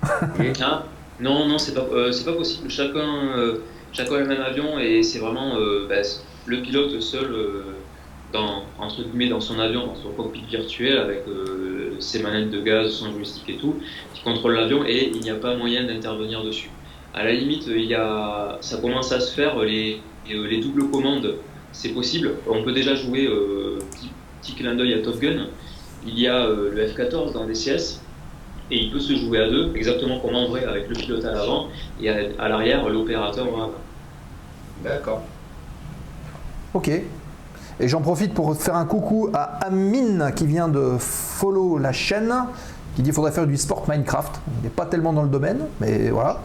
Ah, non, non, c'est pas, euh, c'est pas possible. Chacun, euh, chacun a le même avion et c'est vraiment euh, bah, le pilote seul dans, entre guillemets, dans son avion, dans son cockpit virtuel avec ses manettes de gaz, son joystick et tout, qui contrôle l'avion et il n'y a pas moyen d'intervenir dessus. À la limite, il y a, ça commence à se faire, les, les doubles commandes, c'est possible. On peut déjà jouer, petit, petit clin d'œil à Top Gun, il y a le F-14 dans DCS, et il peut se jouer à deux, exactement comme en vrai, avec le pilote à l'avant et à, à l'arrière, l'opérateur au avant. D'accord. Ok. Et j'en profite pour faire un coucou à Amine qui vient de follow la chaîne, qui dit qu'il faudrait faire du sport Minecraft. Il n'est pas tellement dans le domaine, mais voilà.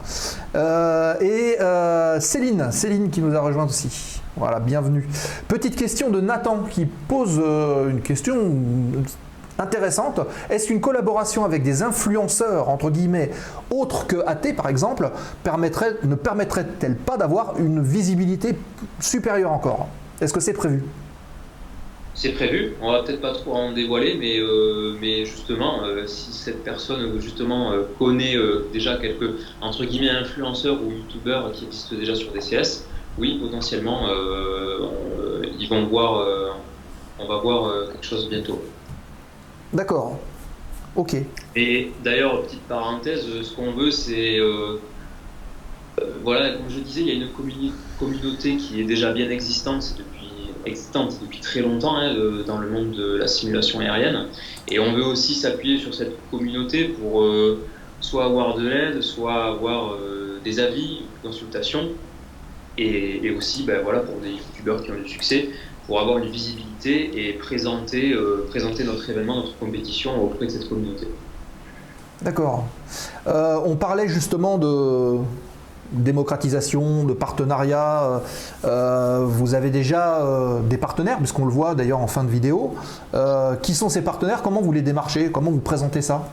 Euh, et euh, Céline, Céline qui nous a rejoint aussi. Voilà, bienvenue. Petite question de Nathan qui pose euh, une question intéressante. Est-ce qu'une collaboration avec des influenceurs, entre guillemets, autres que AT par exemple, permettrait, ne permettrait-elle pas d'avoir une visibilité supérieure encore? Est-ce que c'est prévu? C'est prévu, on va peut-être pas trop en dévoiler, mais, euh, justement, euh, si cette personne justement euh, connaît déjà quelques entre guillemets influenceurs ou youtubeurs qui existent déjà sur DCS, oui, potentiellement, on- ils vont voir, on va voir quelque chose bientôt. D'accord. Ok. Et d'ailleurs, petite parenthèse, euh, ce qu'on veut, c'est. euh, euh, voilà, comme je disais, il y a une communauté qui est déjà bien existante depuis, existante depuis très longtemps hein, dans le monde de la simulation aérienne. Et on veut aussi s'appuyer sur cette communauté pour soit avoir de l'aide, soit avoir des avis, des consultations. Et, et aussi, ben, voilà, pour des youtubeurs qui ont du succès, pour avoir une visibilité et présenter, euh, présenter notre événement, notre compétition auprès de cette communauté. D'accord. Euh, on parlait justement de démocratisation, de partenariat. Euh, vous avez déjà euh, des partenaires, puisqu'on le voit d'ailleurs en fin de vidéo. Euh, qui sont ces partenaires? Comment vous les démarchez? Comment vous présentez ça?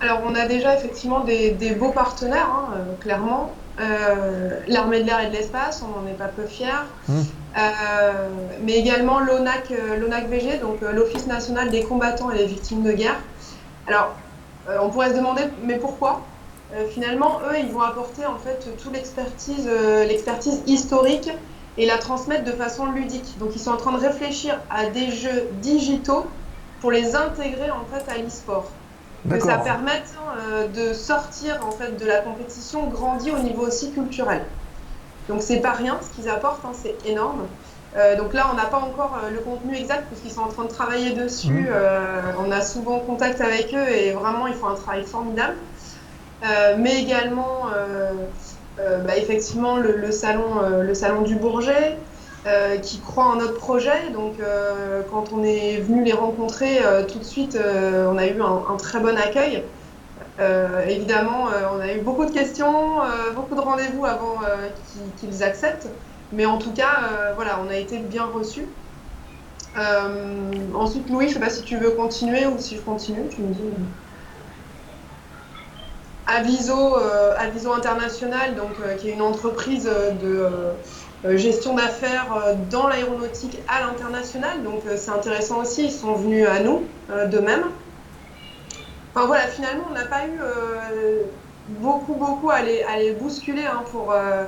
Alors, on a déjà effectivement des, des beaux partenaires, hein, clairement. Euh, L'armée de l'air et de l'espace, on n'en est pas peu fiers. Mmh. Euh, mais également l'ONAC, euh, VG, donc l'Office national des combattants et des victimes de guerre. Alors, euh, on pourrait se demander, mais pourquoi? Finalement, eux, ils vont apporter en fait toute l'expertise, l'expertise historique et la transmettre de façon ludique. Donc, ils sont en train de réfléchir à des jeux digitaux pour les intégrer en fait à l'e-sport que ça permette euh, de sortir en fait de la compétition grandi au niveau aussi culturel. Donc c'est pas rien ce qu'ils apportent, hein, c'est énorme. Euh, donc là on n'a pas encore euh, le contenu exact parce qu'ils sont en train de travailler dessus. Euh, on a souvent contact avec eux et vraiment ils font un travail formidable. Mais également bah, effectivement le, le salon, le salon du Bourget. Euh, qui croit en notre projet. Donc, euh, quand on est venu les rencontrer, euh, tout de suite, on a eu un, très bon accueil. Évidemment, on a eu beaucoup de questions, beaucoup de rendez-vous avant qu'ils acceptent. Mais en tout cas, voilà, on a été bien reçus. Ensuite, Louis, je ne sais pas si tu veux continuer ou si je continue, tu me dis. Aviso, Aviso International, donc, qui est une entreprise de gestion d'affaires euh, dans l'aéronautique à l'international. Donc euh, c'est intéressant aussi, ils sont venus à nous euh, d'eux-mêmes. Enfin voilà, finalement on n'a pas eu euh, beaucoup beaucoup à les, bousculer hein, pour, euh,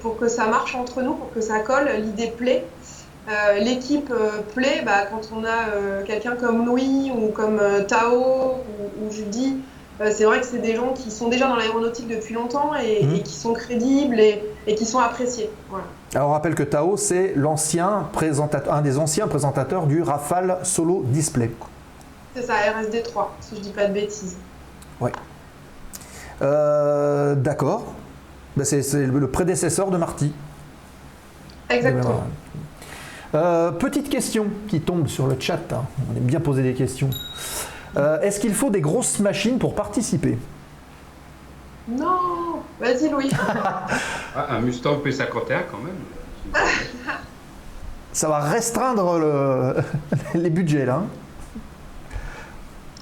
pour que ça marche entre nous, pour que ça colle, l'idée plaît. euh, l'équipe euh, plaît, bah, quand on a euh, quelqu'un comme Louis ou comme euh, Tao ou, ou Judy, euh, c'est vrai que c'est des gens qui sont déjà dans l'aéronautique depuis longtemps et, Mhm. et qui sont crédibles et, et qui sont appréciés. Voilà. Alors on rappelle que Tao, c'est l'ancien un des anciens présentateurs du Rafale Solo Display. C'est ça, RSD3, si je dis pas de bêtises. Euh, D'accord. Ben, c'est le prédécesseur de Marty. Exactement. Euh, petite question qui tombe sur le chat. hein. On aime bien poser des questions. Euh, Est-ce qu'il faut des grosses machines pour participer? Non Vas-y Louis Ah, un Mustang P51 quand même. Ça va restreindre le- les budgets là.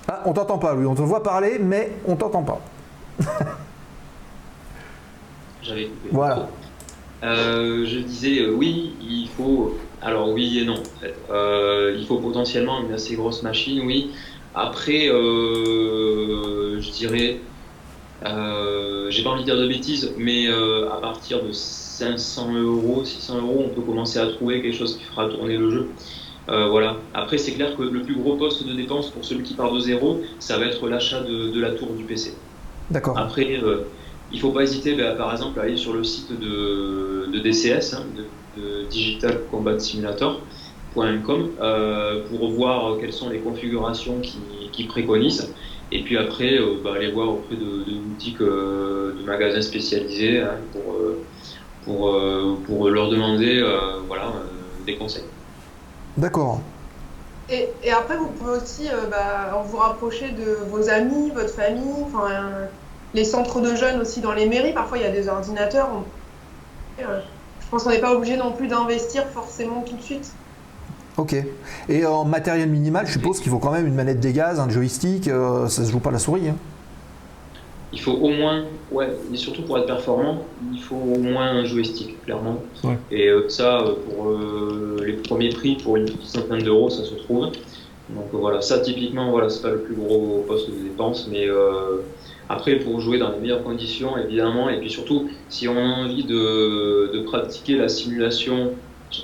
Ah, on t'entend pas, Louis. On te voit parler, mais on t'entend pas. J'avais coupé. Voilà. Euh, je disais euh, oui, il faut. Alors oui et non en fait. Euh, il faut potentiellement une assez grosse machine, oui. Après, euh, je dirais, euh, j'ai pas envie de dire de bêtises, mais euh, à partir de 500 euros, 600 euros, on peut commencer à trouver quelque chose qui fera tourner le jeu. Euh, voilà. Après, c'est clair que le plus gros poste de dépense pour celui qui part de zéro, ça va être l'achat de, de la tour du PC. D'accord. Après, euh, il faut pas hésiter, bah, par exemple, à aller sur le site de, de DCS, hein, de, de Digital Combat Simulator.com, euh, pour voir quelles sont les configurations qu'ils qui préconisent. Et puis après, euh, bah, aller voir auprès de, de boutiques, euh, de magasins spécialisés hein, pour, pour, euh, pour leur demander euh, voilà, euh, des conseils. D'accord. Et, et après, vous pouvez aussi euh, bah, vous rapprocher de vos amis, votre famille, enfin, euh, les centres de jeunes aussi dans les mairies. Parfois, il y a des ordinateurs. on- euh, je pense qu'on n'est pas obligé non plus d'investir forcément tout de suite. Ok. Et en matériel minimal, je suppose qu'il faut quand même une manette des gaz, un joystick. euh, ça se joue pas à la souris. hein. Il faut au moins, ouais, mais surtout pour être performant, il faut au moins un joystick, clairement. Ouais. Et euh, ça, euh, pour euh, les premiers prix, pour une petite centaine d'euros, ça se trouve. Donc euh, voilà, ça typiquement, voilà, c'est pas le plus gros poste de dépense, mais euh, après pour jouer dans les meilleures conditions, évidemment, et puis surtout, si on a envie de, de pratiquer la simulation,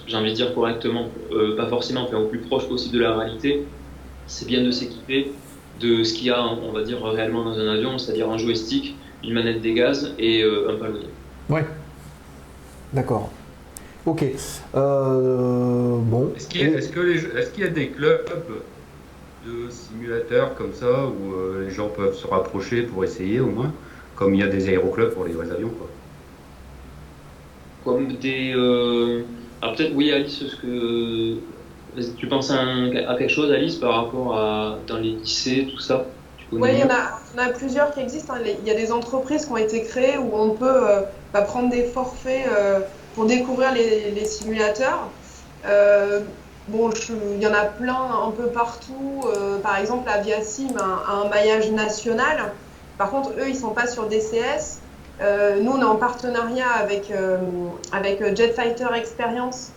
j'ai envie de dire correctement, euh, pas forcément, mais au plus proche possible de la réalité, c'est bien de s'équiper de ce qu'il y a, on va dire, réellement dans un avion, c'est-à-dire un joystick, une manette des gaz et euh, un palonnier. Ouais. D'accord. Ok. Euh, bon. Est-ce qu'il y, qu'il y a des clubs de simulateurs comme ça où euh, les gens peuvent se rapprocher pour essayer au moins, comme il y a des aéroclubs pour les vrais avions quoi? Comme des. Alors peut-être, oui, Alice, ce que. Tu penses à, un- quelque chose, Alice, par rapport à. dans les lycées, tout ça? Oui, il y, en a, plusieurs qui existent. hein. Il y a des entreprises qui ont été créées où on peut euh, bah, prendre des forfaits euh, pour découvrir les, simulateurs. Euh, bon, il y en a plein un peu partout. Par exemple, Aviasim a, a un maillage national. Par contre, eux, ils sont pas sur DCS. Euh, nous, on est en partenariat avec, euh, avec Jet Fighter Experience,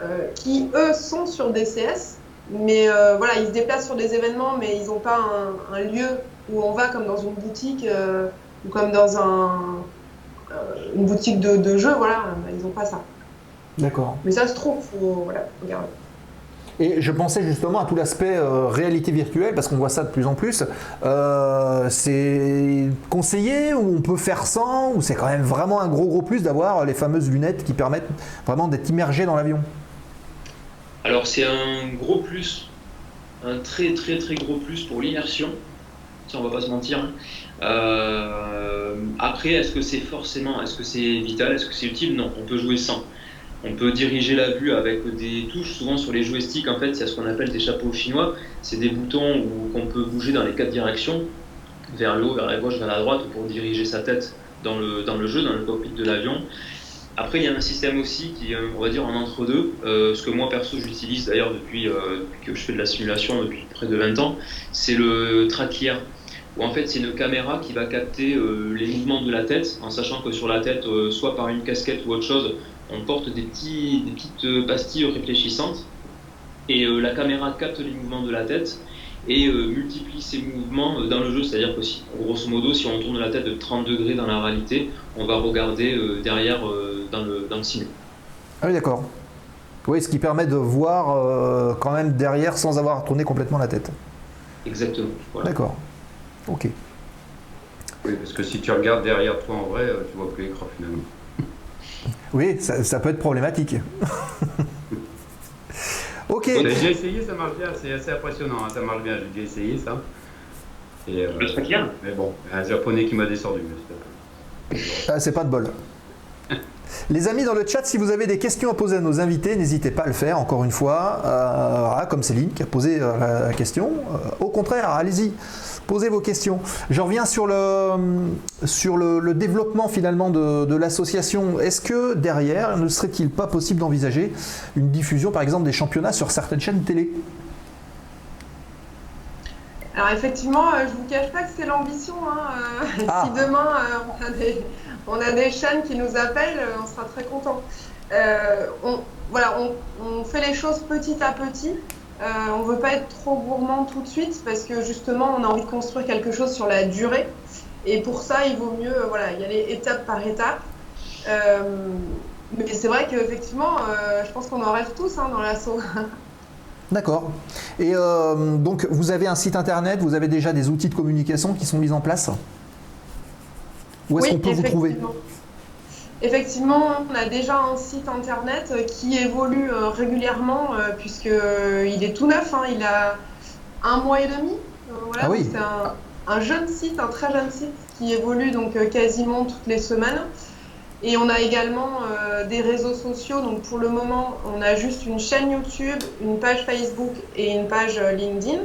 euh, qui, eux, sont sur DCS. Mais euh, voilà, ils se déplacent sur des événements, mais ils n'ont pas un, un lieu où on va comme dans une boutique euh, ou comme dans un, euh, une boutique de, de jeux. Voilà, ils n'ont pas ça. D'accord. Mais ça se trouve, faut voilà, faut regarder. Et je pensais justement à tout l'aspect euh, réalité virtuelle, parce qu'on voit ça de plus en plus. Euh, c'est conseillé ou on peut faire sans, ou c'est quand même vraiment un gros gros plus d'avoir les fameuses lunettes qui permettent vraiment d'être immergé dans l'avion Alors c'est un gros plus, un très très très gros plus pour l'immersion, si on va pas se mentir. Euh, après, est-ce que c'est forcément, est-ce que c'est vital, est-ce que c'est utile? Non, on peut jouer sans. On peut diriger la vue avec des touches. Souvent sur les joysticks, en fait, il y a ce qu'on appelle des chapeaux chinois. C'est des boutons qu'on peut bouger dans les quatre directions, vers le haut, vers la gauche, vers la droite, pour diriger sa tête dans le, dans le jeu, dans le cockpit de l'avion. Après, il y a un système aussi qui est, on va dire, en entre-deux. Euh, ce que moi, perso, j'utilise d'ailleurs depuis, euh, depuis que je fais de la simulation depuis près de 20 ans, c'est le Tracklier. Où en fait, c'est une caméra qui va capter euh, les mouvements de la tête, en sachant que sur la tête, soit par une casquette ou autre chose, on porte des, petits, des petites euh, pastilles réfléchissantes. Et euh, la caméra capte les mouvements de la tête et euh, multiplie ces mouvements euh, dans le jeu. C'est-à-dire que, si, grosso modo, si on tourne la tête de 30 degrés dans la réalité, on va regarder euh, derrière euh, dans le, dans le. Ah oui, d'accord. Oui, ce qui permet de voir euh, quand même derrière sans avoir à tourner complètement la tête. Exactement. Voilà. D'accord. Ok. Oui, parce que si tu regardes derrière toi en vrai, tu vois plus l'écran finalement. Oui, ça, ça peut être problématique. ok. J'ai déjà essayé, ça marche bien, c'est assez impressionnant, hein, ça marche bien, j'ai déjà essayé ça. Et, euh, Le mais bon, un japonais qui m'a descendu. mais c'est- Ah, c'est pas de bol. Les amis dans le chat, si vous avez des questions à poser à nos invités, n'hésitez pas à le faire, encore une fois. Euh, comme Céline qui a posé euh, la, la question. Euh, au contraire, allez-y, posez vos questions. Je reviens sur le, sur le, le développement finalement de, de l'association. Est-ce que derrière, ne serait-il pas possible d'envisager une diffusion par exemple des championnats sur certaines chaînes télé? Alors effectivement, euh, je vous cache pas que c'est l'ambition. hein, euh, Ah. Si demain euh, on, a des, on a des chaînes qui nous appellent, on sera très contents. Euh, on, voilà, on, on fait les choses petit à petit. Euh, on veut pas être trop gourmand tout de suite parce que justement, on a envie de construire quelque chose sur la durée. Et pour ça, il vaut mieux euh, voilà, y aller étape par étape. Euh, mais c'est vrai qu'effectivement, je pense qu'on en rêve tous hein, dans l'assaut. D'accord. Et euh, donc, vous avez un site internet, vous avez déjà des outils de communication qui sont mis en place? Où est-ce Oui, qu'on peut vous trouver? Effectivement. On a déjà un site internet euh, qui évolue euh, régulièrement euh, puisque il est tout neuf, hein, il a un mois et demi. Voilà, Ah oui. C'est un, un jeune site, un très jeune site qui évolue donc quasiment toutes les semaines. Et on a également euh, des réseaux sociaux. Donc pour le moment, on a juste une chaîne YouTube, une page Facebook et une page LinkedIn.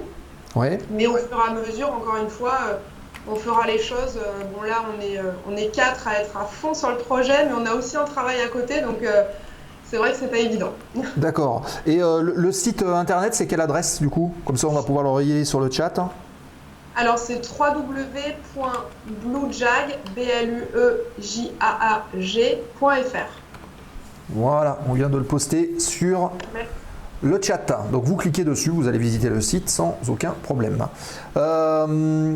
Ouais. Mais au fur et à mesure, encore une fois, on fera les choses. Euh, Bon, là, on est, euh, on est quatre à être à fond sur le projet, mais on a aussi un travail à côté, donc euh, c'est vrai que c'est pas évident. D'accord. Et euh, le, le site internet, c'est quelle adresse du coup? Comme ça, on va pouvoir le relayer sur le chat. Alors, c'est www.bluejag, E. Voilà, on vient de le poster sur Merci. le chat. Donc vous cliquez dessus, vous allez visiter le site sans aucun problème. Euh,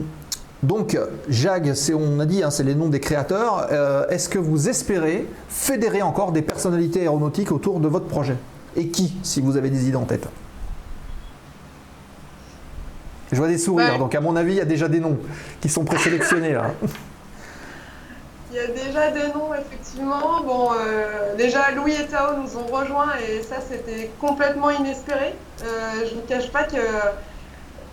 donc JAG, on a dit, hein, c'est les noms des créateurs. Euh, est-ce que vous espérez fédérer encore des personnalités aéronautiques autour de votre projet? Et qui, si vous avez des idées en tête? Je vois des sourires, Ouais. donc à mon avis, il y a déjà des noms qui sont présélectionnés là. Il y a déjà des noms, effectivement. Bon, euh, déjà, Louis et Tao nous ont rejoints et ça, c'était complètement inespéré. Euh, je ne vous cache pas que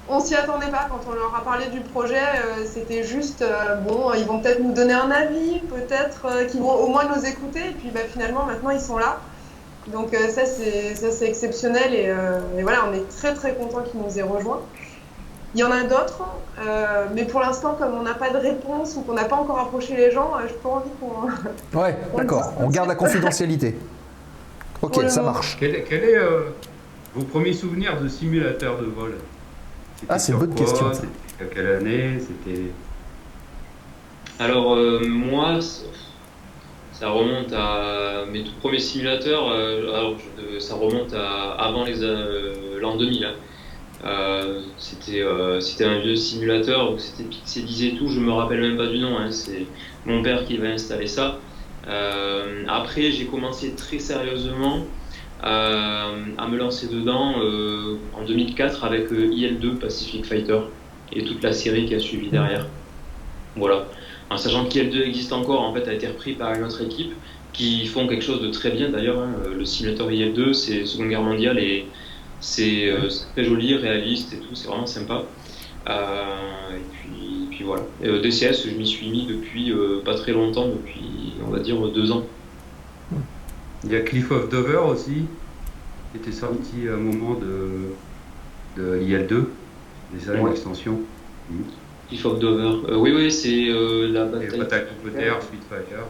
on s'y attendait pas quand on leur a parlé du projet. euh, c'était juste, euh, bon, ils vont peut-être nous donner un avis, peut-être euh, qu'ils vont au moins nous écouter. Et puis, bah, finalement, maintenant, ils sont là. Donc euh, ça, c'est ça, c'est exceptionnel et, euh, et voilà, on est très très content qu'ils nous aient rejoints. Il y en a d'autres, euh, mais pour l'instant, comme on n'a pas de réponse ou qu'on n'a pas encore approché les gens, euh, je pas envie qu'on. Ouais, d'accord, on garde la confidentialité. Ok, ça marche. Quel, quel est euh, vos premiers souvenirs de simulateur de vol? Ah, c'est une bonne quoi question. C'était à quelle année C'était. Alors euh, moi, ça remonte à mes tout premiers simulateurs. euh, alors je- ça remonte à avant les euh, l'an 2000. hein. Euh, c'était euh, c'était un vieux simulateur où c'était pixelisé et tout. Je me rappelle même pas du nom. hein, c'est mon père qui va installer ça. Euh, après, j'ai commencé très sérieusement euh, à me lancer dedans euh, en 2004 avec euh, IL2 Pacific Fighter et toute la série qui a suivi derrière. Voilà. En sachant qu'IL2 existe encore, en fait, a été repris par une autre équipe qui font quelque chose de très bien d'ailleurs. hein. Le simulateur IL2, c'est Seconde Guerre mondiale et c'est très joli, réaliste et tout, c'est vraiment sympa. Et puis, voilà. Et, DCS, je m'y suis mis depuis pas très longtemps, depuis on va dire deux ans. Il y a Cliff of Dover aussi, qui était sorti à un moment de, de l'IL2, déjà Ouais. une extension. Cliff of Dover. Euh, oui, oui, c'est euh, la bataille. Attack Angleterre, Spitfire.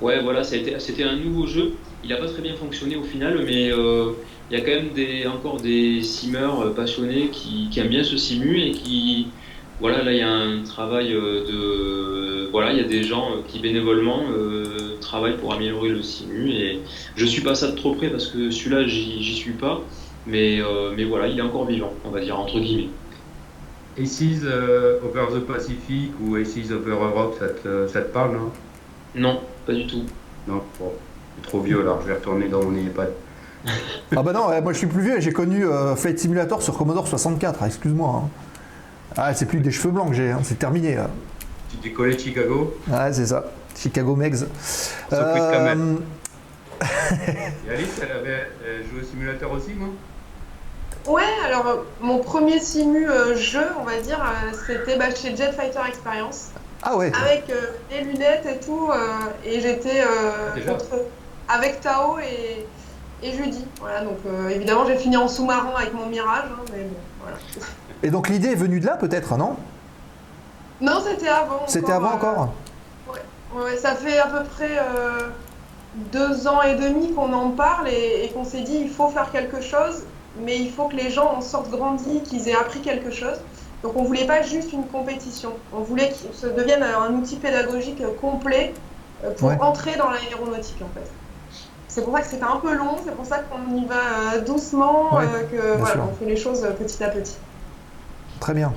Ouais, voilà, c'était un nouveau jeu. Il n'a pas très bien fonctionné au final, mais euh, il y a quand même des, encore des simmers euh, passionnés qui, qui aiment bien ce simu et qui, voilà, là il y a un travail de, voilà, il y a des gens qui bénévolement travaillent pour améliorer le simu et je suis pas ça de trop près parce que celui-là j'y suis pas, mais euh, mais voilà, il est encore vivant, on va dire entre guillemets. Aces euh, Over the Pacific ou Aces Over Europe, ça te, ça te parle, non Non, pas du tout. Non, bon, trop vieux alors je vais retourner dans mon iPad. Ah bah non, ouais, moi je suis plus vieux, j'ai connu euh, Flight Simulator sur Commodore 64, ah, excuse-moi. hein. Ah, c'est plus des cheveux blancs que j'ai, hein, c'est terminé. là. Tu décollais de Chicago? Ouais, c'est ça. Chicago Megs. Surprise quand même. Euh, Et Alice, elle avait joué au simulateur aussi, moi Ouais, alors euh, mon premier simu euh, jeu, on va dire, euh, c'était bah, chez Jet Fighter Experience, Ah ouais, avec euh, les lunettes et tout, euh, et j'étais euh, contre- avec Tao et, et Judy. Voilà, donc euh, évidemment j'ai fini en sous-marin avec mon Mirage, hein, mais bon, voilà. et donc l'idée est venue de là peut-être, non? Non, c'était avant. C'était avant euh, encore Ouais, ça fait à peu près euh, deux ans et demi qu'on en parle et, et qu'on s'est dit il faut faire quelque chose, mais il faut que les gens en sortent grandis, qu'ils aient appris quelque chose. Donc on voulait pas juste une compétition, on voulait que ça devienne un outil pédagogique complet euh, pour Ouais. entrer dans l'aéronautique en fait. C'est pour ça que c'était un peu long, c'est pour ça qu'on y va euh, doucement, Ouais, euh, que voilà, on fait les choses euh, petit à petit. Très bien.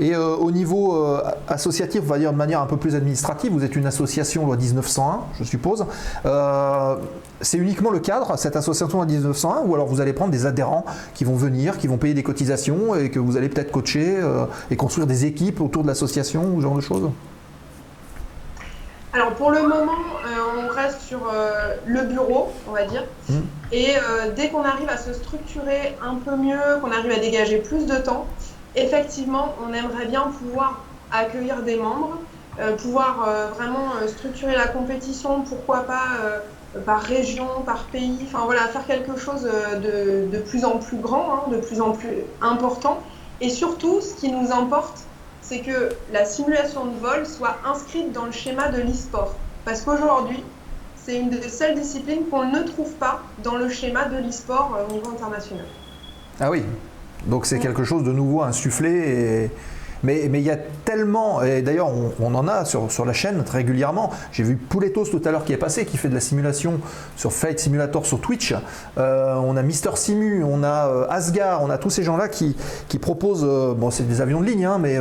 Et euh, au niveau euh, associatif, on va dire de manière un peu plus administrative, vous êtes une association loi 1901, je suppose. Euh, c'est uniquement le cadre, cette association loi 1901, ou alors vous allez prendre des adhérents qui vont venir, qui vont payer des cotisations et que vous allez peut-être coacher et construire des équipes autour de l'association ou ce genre de choses? Alors pour le moment, euh, on reste sur euh, le bureau, on va dire. Mm. Et euh, dès qu'on arrive à se structurer un peu mieux, qu'on arrive à dégager plus de temps, effectivement, on aimerait bien pouvoir accueillir des membres, euh, pouvoir euh, vraiment euh, structurer la compétition, pourquoi pas par région, par pays, enfin voilà, faire quelque chose de, de plus en plus grand, hein, de plus en plus important. Et surtout, ce qui nous importe, c'est que la simulation de vol soit inscrite dans le schéma de l'e-sport. Parce qu'aujourd'hui, c'est une des seules disciplines qu'on ne trouve pas dans le schéma de l'e-sport au niveau international. Ah oui, donc c'est quelque chose de nouveau insufflé. Et... Mais il y a tellement, et d'ailleurs on, en a sur, sur la chaîne régulièrement. J'ai vu Pouletos tout à l'heure qui est passé, qui fait de la simulation sur Flight Simulator sur Twitch. Euh, on a Mister Simu, on a euh, Asgard, on a tous ces gens-là qui, qui proposent, euh, bon c'est des avions de ligne, hein, mais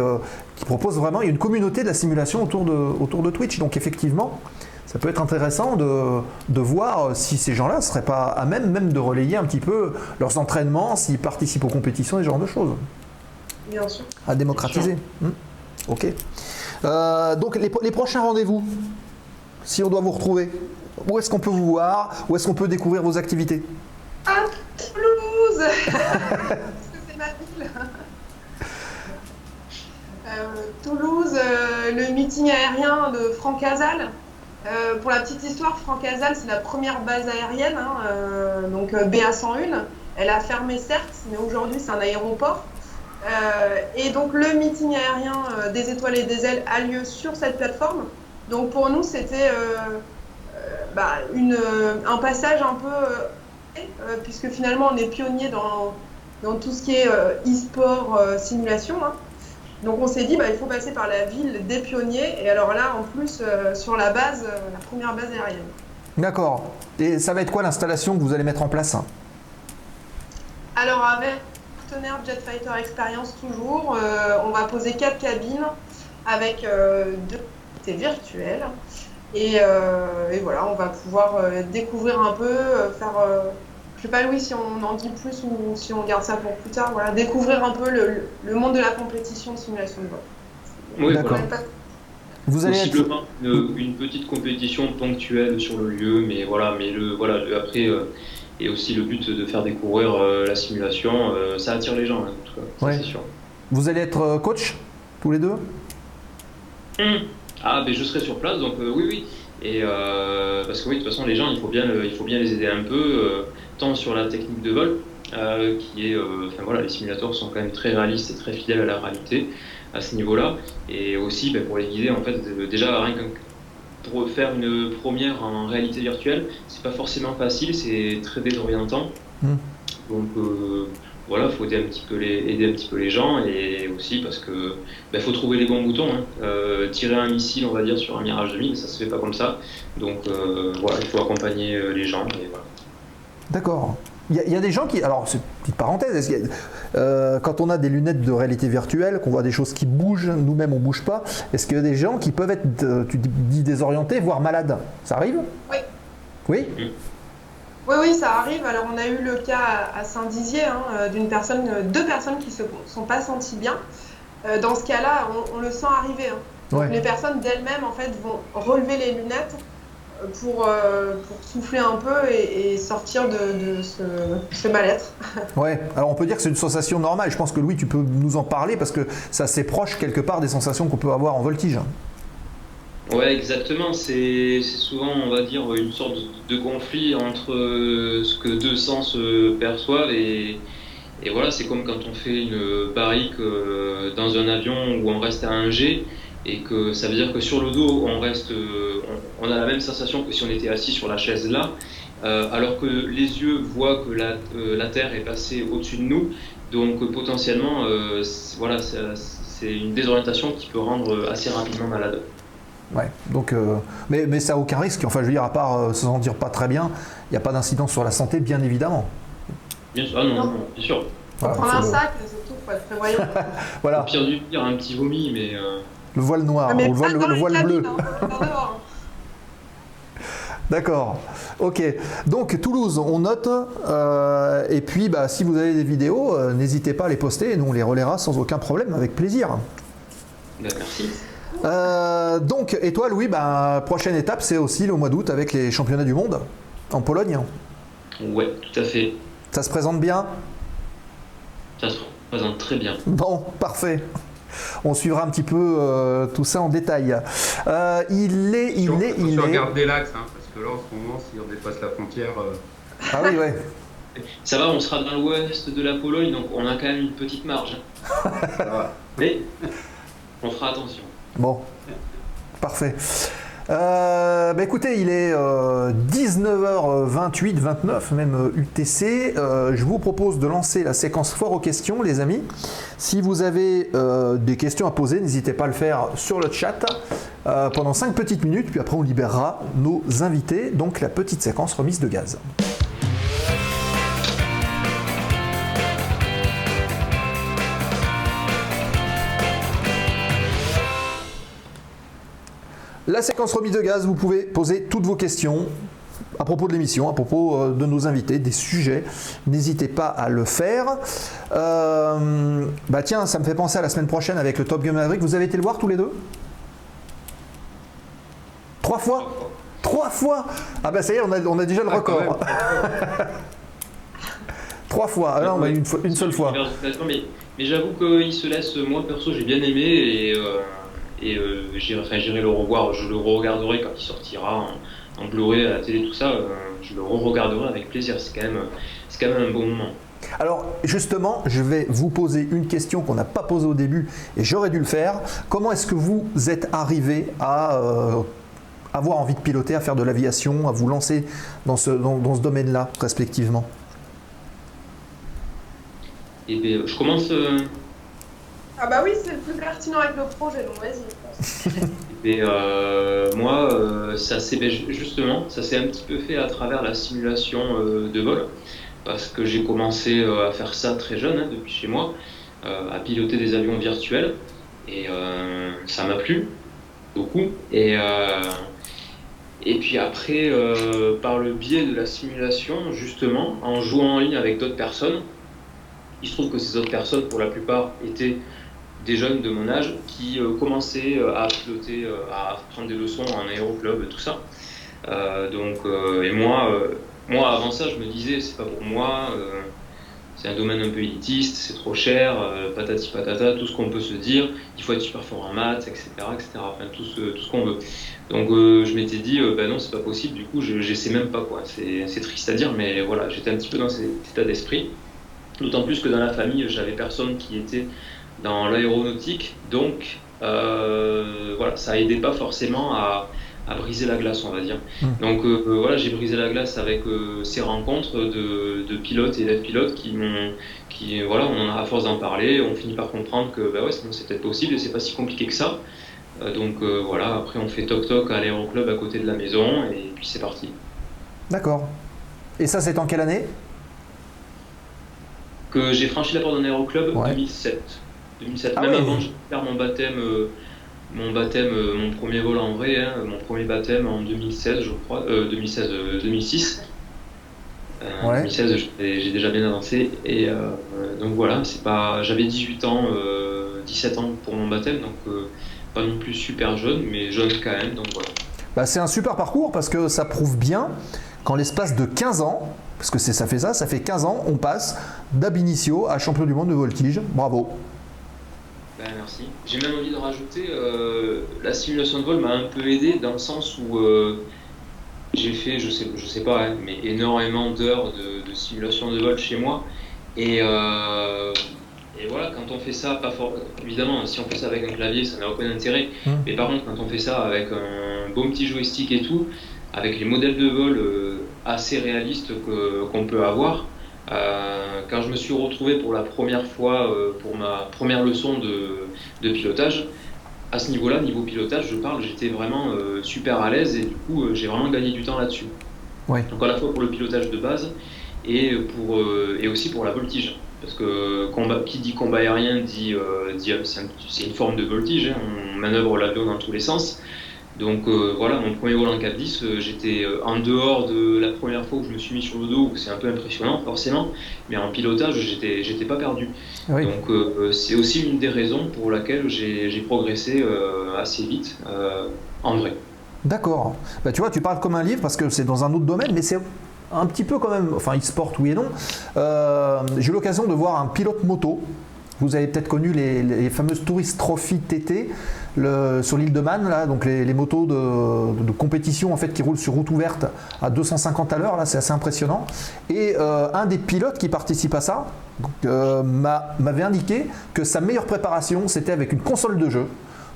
qui proposent vraiment, il y a une communauté de la simulation autour de, autour de Twitch. Donc effectivement, ça peut être intéressant de, de voir si ces gens-là ne seraient pas à même, même de relayer un petit peu leurs entraînements, s'ils participent aux compétitions ce genre de choses, Bien sûr. à démocratiser. Hmm. Ok. Euh, donc les, les prochains rendez-vous, si on doit vous retrouver, où est-ce qu'on peut vous voir Où est-ce qu'on peut découvrir vos activités? À Toulouse Parce que c'est ma ville. Euh, Toulouse, euh, le meeting aérien de Franck Hazal. Euh, pour la petite histoire, Franck Hazal, c'est la première base aérienne, hein, euh, donc euh, BA101. Elle a fermé certes, mais aujourd'hui c'est un aéroport. Et donc le meeting aérien des étoiles et des ailes a lieu sur cette plateforme. Donc pour nous, c'était bah, un passage un peu puisque finalement on est pionnier dans, tout ce qui est e-sport simulation. hein. Donc on s'est dit bah, il faut passer par la ville des pionniers et alors là en plus euh, sur la base, euh, la première base aérienne. D'accord. Et ça va être quoi l'installation que vous allez mettre en place? Alors avec partenaire Jet Fighter Experience toujours, euh, on va poser quatre cabines avec deux unités virtuelles et, et voilà on va pouvoir découvrir un peu, faire je sais pas Louis si on en dit plus ou si on garde ça pour plus tard, voilà, découvrir un peu le, monde de la compétition de simulation de vol. Oui, D'accord. voilà. Vous allez être... Possiblement une, une petite compétition ponctuelle sur le lieu, mais voilà, mais le voilà le- après euh, et aussi le but de faire découvrir euh, la simulation, euh, ça attire les gens, hein, en tout cas, Ouais. c'est sûr. Vous allez être euh, coach tous les deux? Hmm. Ah, ben je serai sur place, donc euh, oui, oui. Et euh, parce que oui, de toute façon, les gens, il faut bien, le- il faut bien les aider un peu, euh, tant sur la technique de vol, euh, qui est, enfin voilà, les simulateurs sont quand même très réalistes et très fidèles à la réalité à ce niveau-là, et aussi ben, pour les guider, en fait, déjà rien qu'un pour faire une première en réalité virtuelle, c'est pas forcément facile, c'est très désorientant. Hmm. Donc voilà, faut aider un petit peu les aider un petit peu les gens et aussi parce que il faut trouver les bons boutons. hein. Euh, tirer un missile, on va dire, sur un Mirage 2000, ça se fait pas comme ça. Donc euh, voilà, il faut accompagner euh, les gens. Et voilà. D'accord. Il y, a- il y a des gens qui. Alors, c'est une petite parenthèse. a- euh, quand on a des lunettes de réalité virtuelle, qu'on voit des choses qui bougent, nous-mêmes on bouge pas, est-ce qu'il y a des gens qui peuvent être, tu dis désorientés, voire malades? Ça arrive? Oui. Oui? Oui, oui, ça arrive. Alors, on a eu le cas à Saint-Dizier hein, euh, d'une personne, euh, deux personnes qui se sont pas senties bien. Euh, Dans ce cas-là, on, on le sent arriver. hein. Ouais. Les personnes d'elles-mêmes, en fait, vont relever les lunettes pour, euh, pour souffler un peu et, et sortir de, de ce, ce mal-être. Ouais, alors on peut dire que c'est une sensation normale. Je pense que Louis, tu peux nous en parler parce que c'est assez proche quelque part des sensations qu'on peut avoir en voltige. Ouais, exactement. C'est souvent, on va dire, une sorte de, conflit entre euh, ce que deux sens euh, perçoivent et, voilà, c'est comme quand on fait une barrique euh, dans un avion où on reste à un G et que ça veut dire que sur le dos, on reste, on, a la même sensation que si on était assis sur la chaise là, alors que les yeux voient que la, la Terre est passée au-dessus de nous. Donc potentiellement, voilà, c'est une désorientation qui peut rendre assez rapidement malade. Ouais, donc, euh, mais, mais ça n'a aucun risque. Enfin, je veux dire, à part euh, se sentir pas très bien, il n'y a pas d'incidence sur la santé, bien évidemment. Bien sûr, ah non, Non. non, bien sûr. Voilà, Prendre un sac, c'est tout, faut être prévoyant. Au voilà, pire du pire, un petit vomi, mais euh, le voile noir, Mais ou le voile, le bleu. hein. D'accord. Ok. Donc Toulouse, on note. euh, et puis, bah, si vous avez des vidéos, euh, n'hésitez pas à les poster. et Nous, on les relaiera sans aucun problème, avec plaisir. bah, merci. Euh, donc, et toi, Louis, bah, prochaine étape, c'est aussi le mois d'août avec les championnats du monde en Pologne. Ouais, tout à fait. Ça se présente bien? Ça se présente très bien. Bon, parfait. On suivra un petit peu euh, tout ça en détail. Euh, il est, il est, il est. garde des lacs, hein, parce que là, en ce moment, si on dépasse la frontière, euh, Ah oui, ouais. Ça va, on sera dans l'ouest de la Pologne, donc on a quand même une petite marge. ça va. Mais on fera attention. Bon, parfait. Euh, bah écoutez, il est euh, 19h28, 29 même euh, UTC. Euh, je vous propose de lancer la séquence fort aux questions, les amis. Si vous avez euh, des questions à poser, n'hésitez pas à le faire sur le chat euh, pendant 5 petites minutes, puis après on libérera nos invités. Donc la petite séquence remise de gaz. La séquence remise de gaz, vous pouvez poser toutes vos questions à propos de l'émission, à propos euh, de nos invités, des sujets. N'hésitez pas à le faire. Euh, bah tiens, ça me fait penser à la semaine prochaine avec le Top Gun Maverick. Vous avez été le voir tous les deux? Trois fois? Trois fois Ah bah ça y est, on a, on a déjà le Ah, record. Trois fois. Ah non, bah, une, fois- une seule fois. Mais, mais j'avoue qu'il se laisse, moi perso, j'ai bien aimé et, euh, et euh, j'irai enfin, le revoir. Je le re-regarderai quand il sortira en, en Blu-ray à la télé, tout ça. euh, je le re-regarderai avec plaisir. C'est quand, même, c'est quand même un bon moment. Alors justement, je vais vous poser une question qu'on n'a pas posée au début et j'aurais dû le faire. Comment est-ce que vous êtes arrivé à euh, avoir envie de piloter, à faire de l'aviation, à vous lancer dans ce, dans, dans ce domaine-là, respectivement? Et ben, je commence. Ah bah oui, c'est le plus pertinent avec le projet, donc vas-y. Et euh, moi, euh, ça s'est ju- justement, ça s'est un petit peu fait à travers la simulation euh, de vol, parce que j'ai commencé à faire ça très jeune, hein, depuis chez moi, à piloter des avions virtuels, et ça m'a plu beaucoup. Et et puis après, par le biais de la simulation, justement, en jouant en ligne avec d'autres personnes, il se trouve que ces autres personnes, pour la plupart, étaient des jeunes de mon âge qui euh, commençaient euh, à piloter, euh, à prendre des leçons en aéroclub tout ça. Donc, et moi, moi, avant ça, je me disais, c'est pas pour moi, c'est un domaine un peu élitiste, c'est trop cher, patati patata, tout ce qu'on peut se dire, il faut être super fort en maths, etc., etc., enfin, tout ce, tout ce qu'on veut. Donc, je m'étais dit, euh, ben non, c'est pas possible, du coup, je j'essaie même pas, quoi. C'est triste à dire, mais voilà, j'étais un petit peu dans cet état d'esprit. D'autant plus que dans la famille, j'avais personne qui était dans l'aéronautique, donc euh, voilà, ça aidait pas forcément à, à briser la glace, on va dire. Mm. Donc euh, euh, voilà, j'ai brisé la glace avec euh, ces rencontres de, de pilotes et d'élèves pilotes qui m'ont, qui voilà, on en a à force d'en parler, on finit par comprendre que bah ouais, c'est peut-être possible et c'est pas si compliqué que ça. Donc voilà, après on fait toc toc à l'aéroclub à côté de la maison et puis c'est parti. D'accord. Et ça, c'est en quelle année? Que j'ai franchi la porte d'un aéroclub Ouais. 2007. 2007. Ah Même avant de faire mon baptême, euh, mon baptême, euh, mon premier vol en vrai, hein, mon premier baptême en 2016, je crois, euh, 2016, euh, 2006. Euh, En Ouais. 2016, j'ai déjà bien avancé. Et euh, donc voilà, c'est pas. J'avais 18 ans, euh, 17 ans pour mon baptême, donc euh, pas non plus super jeune, mais jeune quand même. Donc voilà. Bah, c'est un super parcours parce que ça prouve bien qu'en l'espace de 15 ans, parce que c'est- ça fait ça, ça fait 15 ans, on passe d'ab initio à champion du monde de voltige. Bravo. Ben, merci. J'ai même envie de rajouter, euh, la simulation de vol m'a un peu aidé dans le sens où euh, j'ai fait, je sais, je sais pas, hein, mais énormément d'heures de, de simulation de vol chez moi. Et, euh, et voilà, quand on fait ça, pas for- évidemment, si on fait ça avec un clavier, ça n'a aucun intérêt. Mm. Mais par contre, quand on fait ça avec un bon petit joystick et tout, avec les modèles de vol assez réalistes qu'on peut avoir, euh, quand je me suis retrouvé pour la première fois euh, pour ma première leçon de, de pilotage, à ce niveau-là, niveau pilotage, je parle, j'étais vraiment euh, super à l'aise et du coup, j'ai vraiment gagné du temps là-dessus. Ouais. Donc à la fois pour le pilotage de base et, pour, et aussi pour la voltige. Parce que combat, qui dit combat aérien dit, c'est une forme de voltige, hein, on manœuvre l'avion dans tous les sens. Donc euh, voilà, mon premier vol en 410, euh, j'étais euh, en dehors de la première fois où je me suis mis sur le dos, où c'est un peu impressionnant forcément, mais en pilotage, j'étais j'étais pas perdu. Oui. Donc c'est aussi une des raisons pour laquelle j'ai j'ai progressé assez vite en vrai. D'accord. Bah, tu vois, tu parles comme un livre parce que c'est dans un autre domaine, mais c'est un petit peu quand même, enfin e-sport oui et non. J'ai eu l'occasion de voir un pilote moto. Vous avez peut-être connu les, fameuses Tourist Trophy TT le- sur l'île de Man, donc les, motos de, compétition en fait qui roulent sur route ouverte à 250 à l'heure, là c'est assez impressionnant. Et euh, un des pilotes qui participe à ça euh, m'a- m'avait indiqué que sa meilleure préparation c'était avec une console de jeu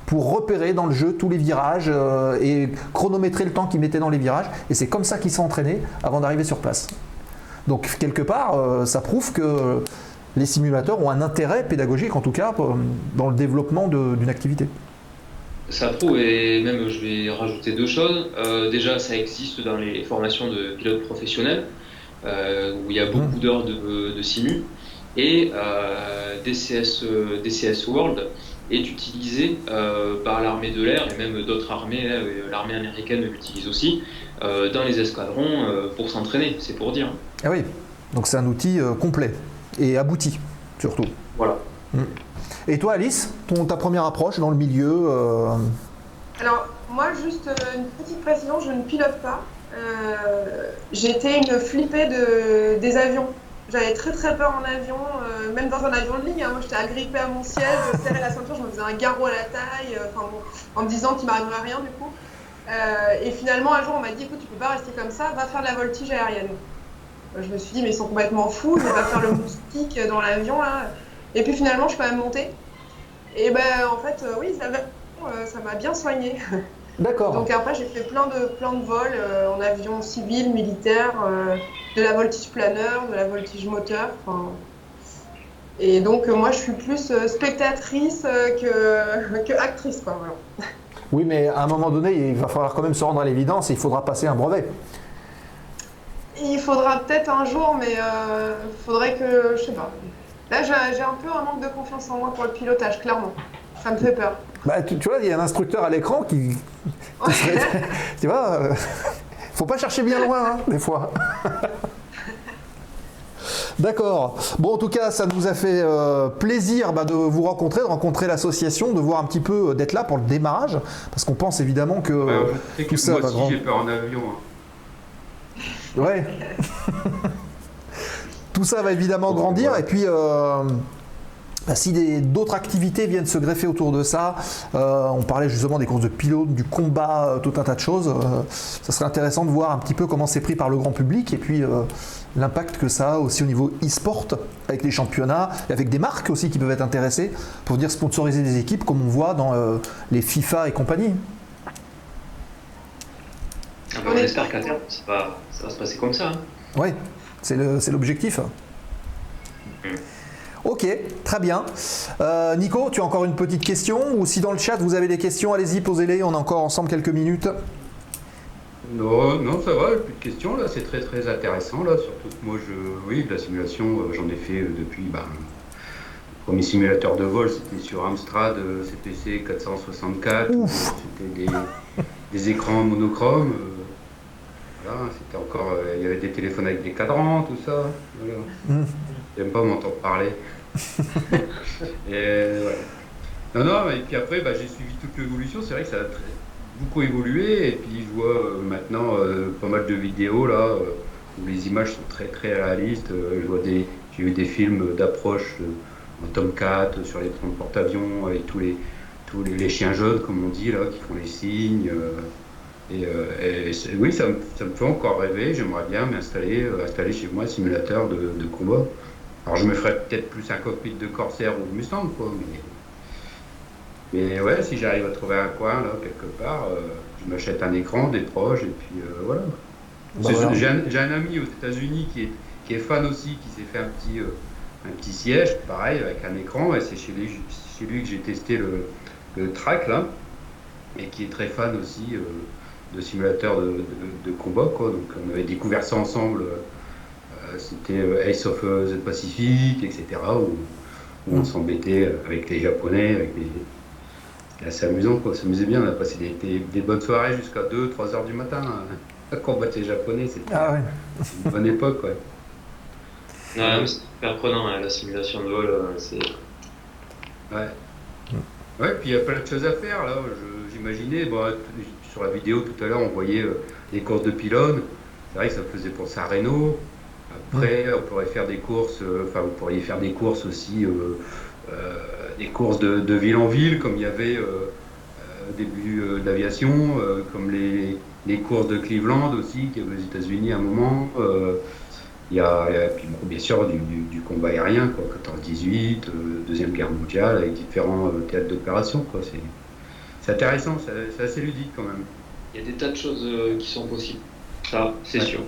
pour repérer dans le jeu tous les virages euh, et chronométrer le temps qu'il mettait dans les virages. Et c'est comme ça qu'il s'est entraîné avant d'arriver sur place. Donc quelque part, ça prouve que les simulateurs ont un intérêt pédagogique, en tout cas, dans le développement d'une activité. Ça prouve, et même je vais rajouter deux choses. Euh, déjà, ça existe dans les formations de pilotes professionnels, euh, où il y a beaucoup d'heures de, de simu. Et euh, DCS, DCS World est utilisé par l'armée de l'air et même d'autres armées, l'armée américaine l'utilise aussi, dans les escadrons pour s'entraîner, c'est pour dire. Ah oui, donc c'est un outil complet et abouti, surtout. Voilà. Et toi, Alice, ton, ta première approche dans le milieu euh, Alors, moi, juste euh, une petite précision, je ne pilote pas. Euh, J'étais une flippée de, des avions. J'avais très très peur en avion, euh, même dans un avion de ligne. hein. moi, j'étais agrippée à mon siège, je serrais la ceinture, je me faisais un garrot à la taille, euh, enfin bon, en me disant qu'il m'arriverait rien du coup. Euh, et finalement, un jour, on m'a dit écoute, tu peux pas rester comme ça, va faire de la voltige aérienne. Je me suis dit, mais ils sont complètement fous, je vais pas faire le moustique dans l'avion là. Et puis finalement, je suis quand même montée. Et ben, en fait, euh, oui, ça m'a euh, ça m'a bien soigné. D'accord. Donc après, j'ai fait plein de, plein de vols euh, en avion civil, militaire, euh, de la voltige planeur, de la voltige moteur. Et donc, moi, je suis plus spectatrice que, que actrice. Quoi, voilà. Oui, mais à un moment donné, il va falloir quand même se rendre à l'évidence et il faudra passer un brevet. Il faudra peut-être un jour, mais euh, faudrait que. Je sais pas. Là, j'ai un peu un manque de confiance en moi pour le pilotage, clairement. Ça me fait peur. Bah, tu, tu vois, il y a un instructeur à l'écran qui, qui serait- tu vois, euh, faut pas chercher bien loin, hein, des fois. D'accord. Bon, en tout cas, ça nous a fait euh, plaisir bah, de vous rencontrer, de rencontrer l'association, de voir un petit peu, euh, d'être là pour le démarrage, parce qu'on pense évidemment que. Euh, tout que ça moi va aussi grand- j'ai peur en avion. hein. Ouais. Tout ça va évidemment grandir et puis euh, bah, si des- d'autres activités viennent se greffer autour de ça, euh, on parlait justement des courses de pilote, du combat, euh, tout un tas de choses, euh, ça serait intéressant de voir un petit peu comment c'est pris par le grand public et puis l'impact que ça a aussi au niveau e-sport avec les championnats et avec des marques aussi qui peuvent être intéressées pour venir sponsoriser des équipes comme on voit dans les FIFA et compagnie. Ah bah, on espère qu'à terme, ça va, ça va se passer comme ça. hein. Oui, c'est le- c'est l'objectif. Ok, très bien. Euh, Nico, tu as encore une petite question? Ou si dans le chat vous avez des questions, allez-y, posez-les. On a encore ensemble quelques minutes. Non, non, ça va, plus de questions là, c'est très très intéressant là, surtout que moi je, oui, de la simulation, euh, j'en ai fait euh, depuis, ben, le premier simulateur de vol c'était sur Amstrad CPC 464, Ouf. c'était des, des écrans monochromes, euh, Voilà, c'était encore, euh, il y avait des téléphones avec des cadrans, tout ça. Voilà. Mm. J'aime pas m'entendre parler. et voilà. Non, non, et puis après, bah, j'ai suivi toute l'évolution. C'est vrai que ça a très- beaucoup évolué. Et puis je vois euh, maintenant euh, pas mal de vidéos là euh, où les images sont très très réalistes. Euh, je vois des, j'ai vu des films d'approche euh, en Tomcat euh, sur les porte-avions avec tous les tous les, les chiens jaunes comme on dit là qui font les signes. Et, euh, et oui, ça me, ça me fait encore rêver. J'aimerais bien m'installer euh, installer chez moi un simulateur de, de combat. Alors je me ferais peut-être plus un cockpit de Corsair ou de Mustang, quoi. Mais, mais ouais, si j'arrive à trouver un coin là quelque part, euh, je m'achète un écran, des proches et puis voilà. Bah voilà. J'ai un, ami aux États-Unis qui est, qui est fan aussi, qui s'est fait un petit, un petit siège, pareil, avec un écran, et c'est chez lui, chez lui que j'ai testé le, le track là, et qui est très fan aussi de simulateurs de, de- de combat, quoi. Donc on avait découvert ça ensemble. euh, C'était euh, Ace of euh, the Pacific, etc. Où, où on s'embêtait avec les Japonais, avec les. C'était assez amusant, quoi. On s'amusait bien, on a passé des, des- des bonnes soirées jusqu'à 2-3 heures du matin hein, à combattre les Japonais. C'était Ah ouais. une bonne époque, ouais. Mais c'est super prenant, hein, la simulation de vol, c'est... Ouais. Ouais, puis il y a plein de choses à faire là. J'imaginais, bon, t- sur la vidéo tout à l'heure, on voyait euh, les courses de pylônes. C'est vrai que ça faisait penser à Renault. Après, on pourrait faire des courses, euh, enfin, vous pourriez faire des courses aussi, euh, des courses de, de ville en ville, comme il y avait au début de l'aviation, euh, comme les, les courses de Cleveland aussi, qui avait aux États-Unis à un moment. Il y a, il y a- puis bon, bien sûr du, du- du combat aérien, quoi, 14-18, euh, Deuxième Guerre mondiale, avec différents euh, théâtres d'opération. quoi. C'est c'est intéressant, c'est assez ludique quand même. Il y a des tas de choses euh, qui sont possibles. Ça, c'est Ouais. sûr.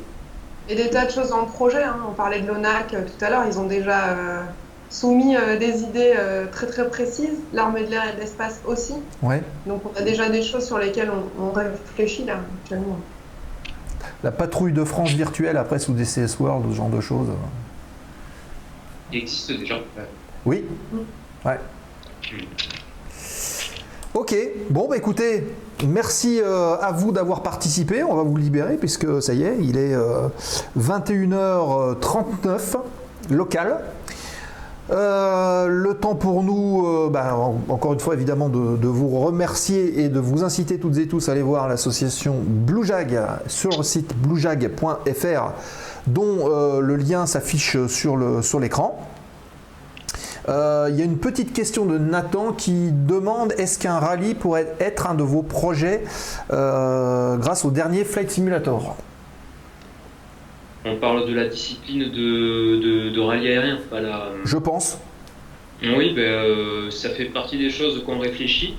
Et des tas de choses en projet. hein. On parlait de l'ONAC euh, tout à l'heure. Ils ont déjà euh, soumis euh, des idées euh, très très précises. L'armée de l'air et de l'espace aussi. Ouais. Donc on a déjà des choses sur lesquelles on, on réfléchit là actuellement. La patrouille de France virtuelle après sous DCS World, ce genre de choses. Il existe déjà. Oui. Ouais. Ok, bon bah écoutez, merci euh, à vous d'avoir participé, on va vous libérer puisque ça y est, il est euh, 21h39 local. Euh, le temps pour nous, euh, bah, en- encore une fois évidemment, de, vous remercier et de vous inciter toutes et tous à aller voir l'association Bluejag sur le site bluejag.fr dont euh, le lien s'affiche sur sur Euh, Il y a une petite question de Nathan qui demande est-ce qu'un rallye pourrait être un de vos projets euh, grâce au dernier Flight Simulator? On parle de la discipline de, de, de rallye aérien, pas la... Je pense. Oui, ben, euh, ça fait partie des choses qu'on réfléchit,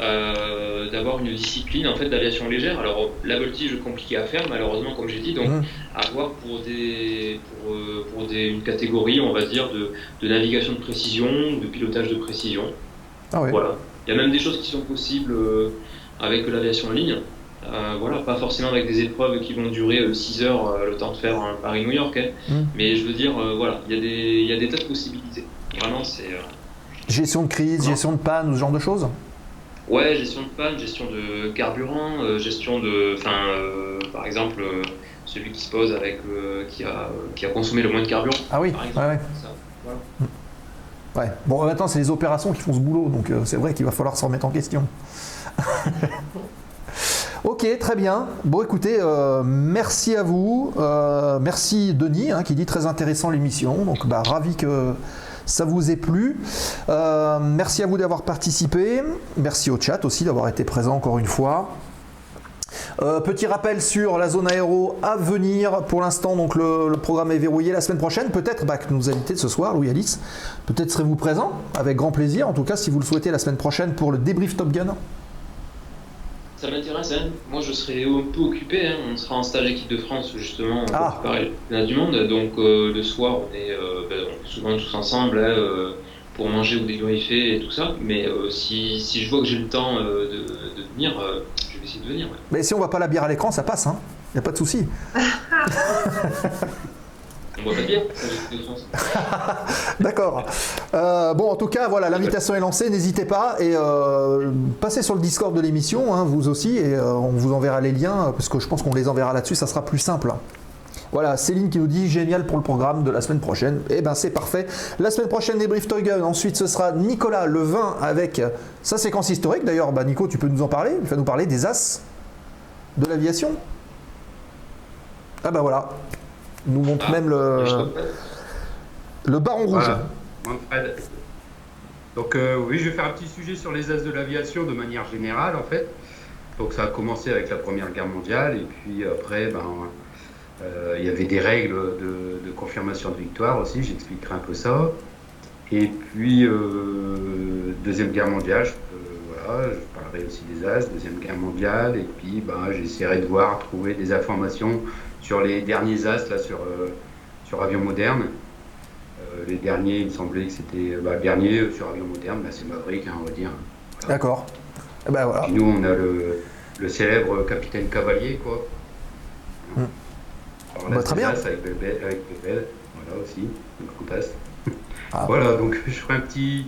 euh, d'avoir une discipline en fait d'aviation légère. Alors la voltige compliquée à faire malheureusement comme j'ai dit, donc Mhm. à voir pour des pour, euh, pour des, une catégorie on va dire de, de navigation de précision, de pilotage de précision. Ah ouais. Voilà. Il y a même des choses qui sont possibles euh, avec l'aviation en ligne. Voilà, pas forcément avec des épreuves qui vont durer 6 heures le temps de faire un Paris-New York, hein. Mhm. mais je veux dire, voilà, il y, a des- il y a des tas de possibilités. Vraiment, c'est. Gestion de crise, Non. gestion de panne ce genre de choses? Ouais, gestion de panne, gestion de carburant, euh, gestion de. Enfin, euh, par exemple, euh, celui qui se pose avec. qui, a, qui a consommé le moins de carburant. Ah oui, par ouais, exemple. ouais. Ça, voilà. ouais. Bon, maintenant c'est les opérations qui font ce boulot, donc c'est vrai qu'il va falloir se remettre en question. Ok, très bien. Bon, écoutez, euh, merci à vous. Euh, merci Denis, hein, qui dit très intéressant l'émission. Donc, bah, ravi que ça vous ait plu. Euh, merci à vous d'avoir participé. Merci au chat aussi d'avoir été présent encore une fois. Euh, petit rappel sur la zone aéro à venir. Pour l'instant, donc le, programme est verrouillé. La semaine prochaine, peut-être bah, que nos invités ce soir, Louis Alice, peut-être serez-vous présent avec grand plaisir. En tout cas, si vous le souhaitez, la semaine prochaine pour le débrief Top Gun. Ça m'intéresse, hein. Moi, je serai un peu occupé. hein. On sera en stage équipe de France, justement, pour Ah. préparer le championnat du monde. Donc, euh, le soir, on est euh, ben, on est souvent tous ensemble hein, euh, pour manger ou débriefer et tout ça. Mais euh, si, si je vois que j'ai le temps euh, de, de venir, euh, je vais essayer de venir. ouais. Mais si on voit pas la bière à l'écran, ça passe, hein. Y a pas de souci. D'accord. Euh, bon, en tout cas, voilà, l'invitation est lancée. N'hésitez pas et euh, passez sur le Discord de l'émission, hein, vous aussi, et euh, on vous enverra les liens parce que je pense qu'on les enverra là-dessus. Ça sera plus simple. Voilà, Céline qui nous dit génial pour le programme de la semaine prochaine. Eh ben c'est parfait. La semaine prochaine, débrief Toy Gun. Ensuite, ce sera Nicolas le 20 avec sa séquence historique. D'ailleurs, bah, Nico, tu peux nous en parler. Tu vas nous parler des as de l'aviation. Ah bah voilà. Nous montre Ah, même le, le baron rouge. Voilà. Manfred. Donc euh, oui, je vais faire un petit sujet sur les as de l'aviation de manière générale en fait. Donc ça a commencé avec la Première Guerre mondiale et puis après, ben, euh, il y avait des règles de, de confirmation de victoire aussi, j'expliquerai un peu ça. Et puis euh, Deuxième Guerre mondiale, je, voilà, je parlerai aussi des as, Deuxième Guerre mondiale, et puis ben, j'essaierai de voir, trouver des informations sur les derniers as là, sur, euh, sur avions modernes. Euh, les derniers, il me semblait que c'était. Bah, le dernier euh, sur avion moderne, bah, c'est Maverick, hein, on va dire. D'accord. Eh ben voilà. Puis nous, on a le, le célèbre capitaine Cavalier, quoi. Alors, Bah, là, très bien. Avec Bebel, avec Bebel, voilà aussi, le. Ah. Voilà, donc je ferai un petit,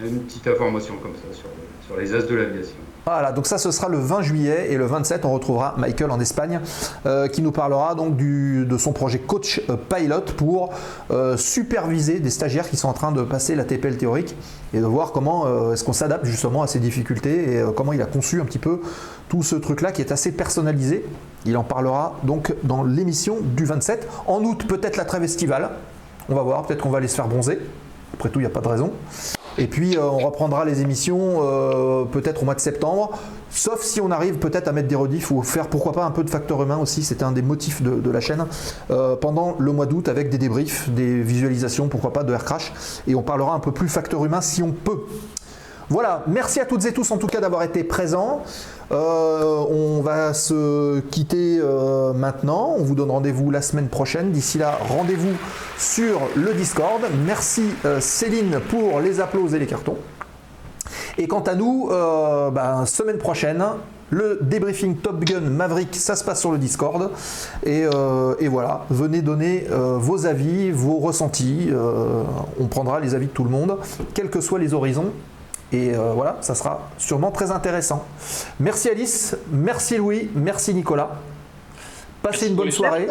une petite information comme ça sur, sur les as de l'aviation. Voilà, donc ça ce sera le 20 juillet et le 27 on retrouvera Michael en Espagne euh, qui nous parlera donc de son projet Coach euh, Pilot pour euh, superviser des stagiaires qui sont en train de passer la TPL théorique et de voir comment est-ce qu'on s'adapte justement à ces difficultés et comment il a conçu un petit peu tout ce truc là qui est assez personnalisé. Il en parlera donc dans l'émission du 27. En août peut-être la trêve estivale. On va voir, peut-être qu'on va aller se faire bronzer. Après tout, il n'y a pas de raison. Et puis, euh, on reprendra les émissions euh, peut-être au mois de septembre, sauf si on arrive peut-être à mettre des rediffs ou faire pourquoi pas un peu de facteur humain aussi, c'était un des motifs de, la chaîne, euh, pendant le mois d'août avec des débriefs, des visualisations, pourquoi pas de air crash, et on parlera un peu plus facteur humain si on peut. Voilà, merci à toutes et tous en tout cas d'avoir été présents. Euh, on va se quitter euh, maintenant. On vous donne rendez-vous la semaine prochaine. D'ici là, rendez-vous sur le Discord. Merci euh, Céline pour les applauses et les cartons. Et quant à nous, ben, semaine prochaine, le débriefing Top Gun Maverick, ça se passe sur le Discord. Et, voilà, venez donner vos avis, vos ressentis. On prendra les avis de tout le monde, quels que soient les horizons. Et euh, voilà, ça sera sûrement très intéressant. Merci Alice, merci Louis, merci Nicolas. Passez une bonne soirée.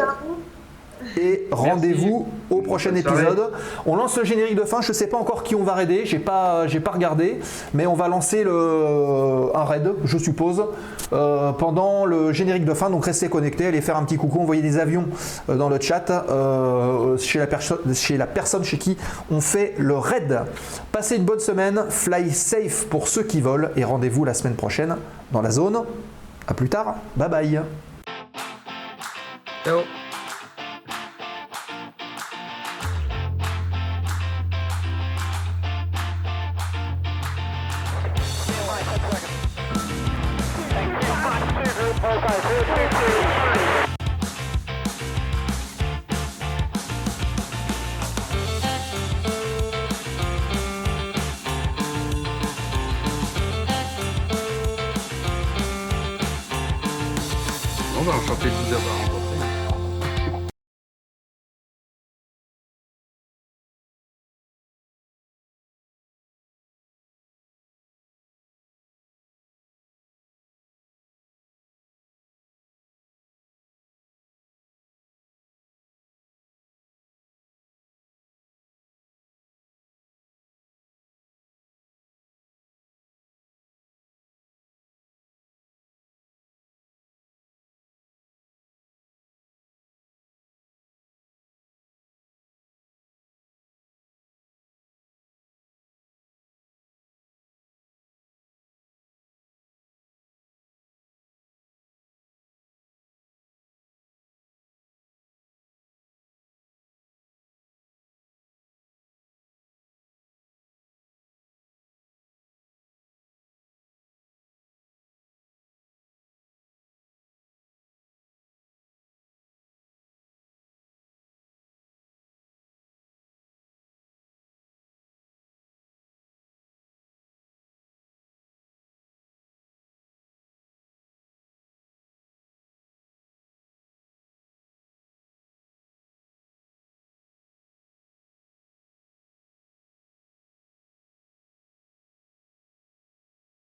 Et rendez-vous au prochain épisode. On lance le générique de fin. Je sais pas encore qui on va raider. J'ai pas, j'ai pas regardé, mais on va lancer le, un raid, je suppose, euh, pendant le générique de fin. Donc restez connectés, allez faire un petit coucou, envoyez des avions euh, dans le chat euh, chez, la chez la personne chez qui on fait le raid. Passez une bonne semaine, fly safe pour ceux qui volent et rendez-vous la semaine prochaine dans la zone. À plus tard, bye bye. Ciao Bon, bah, enchanté de vous avoir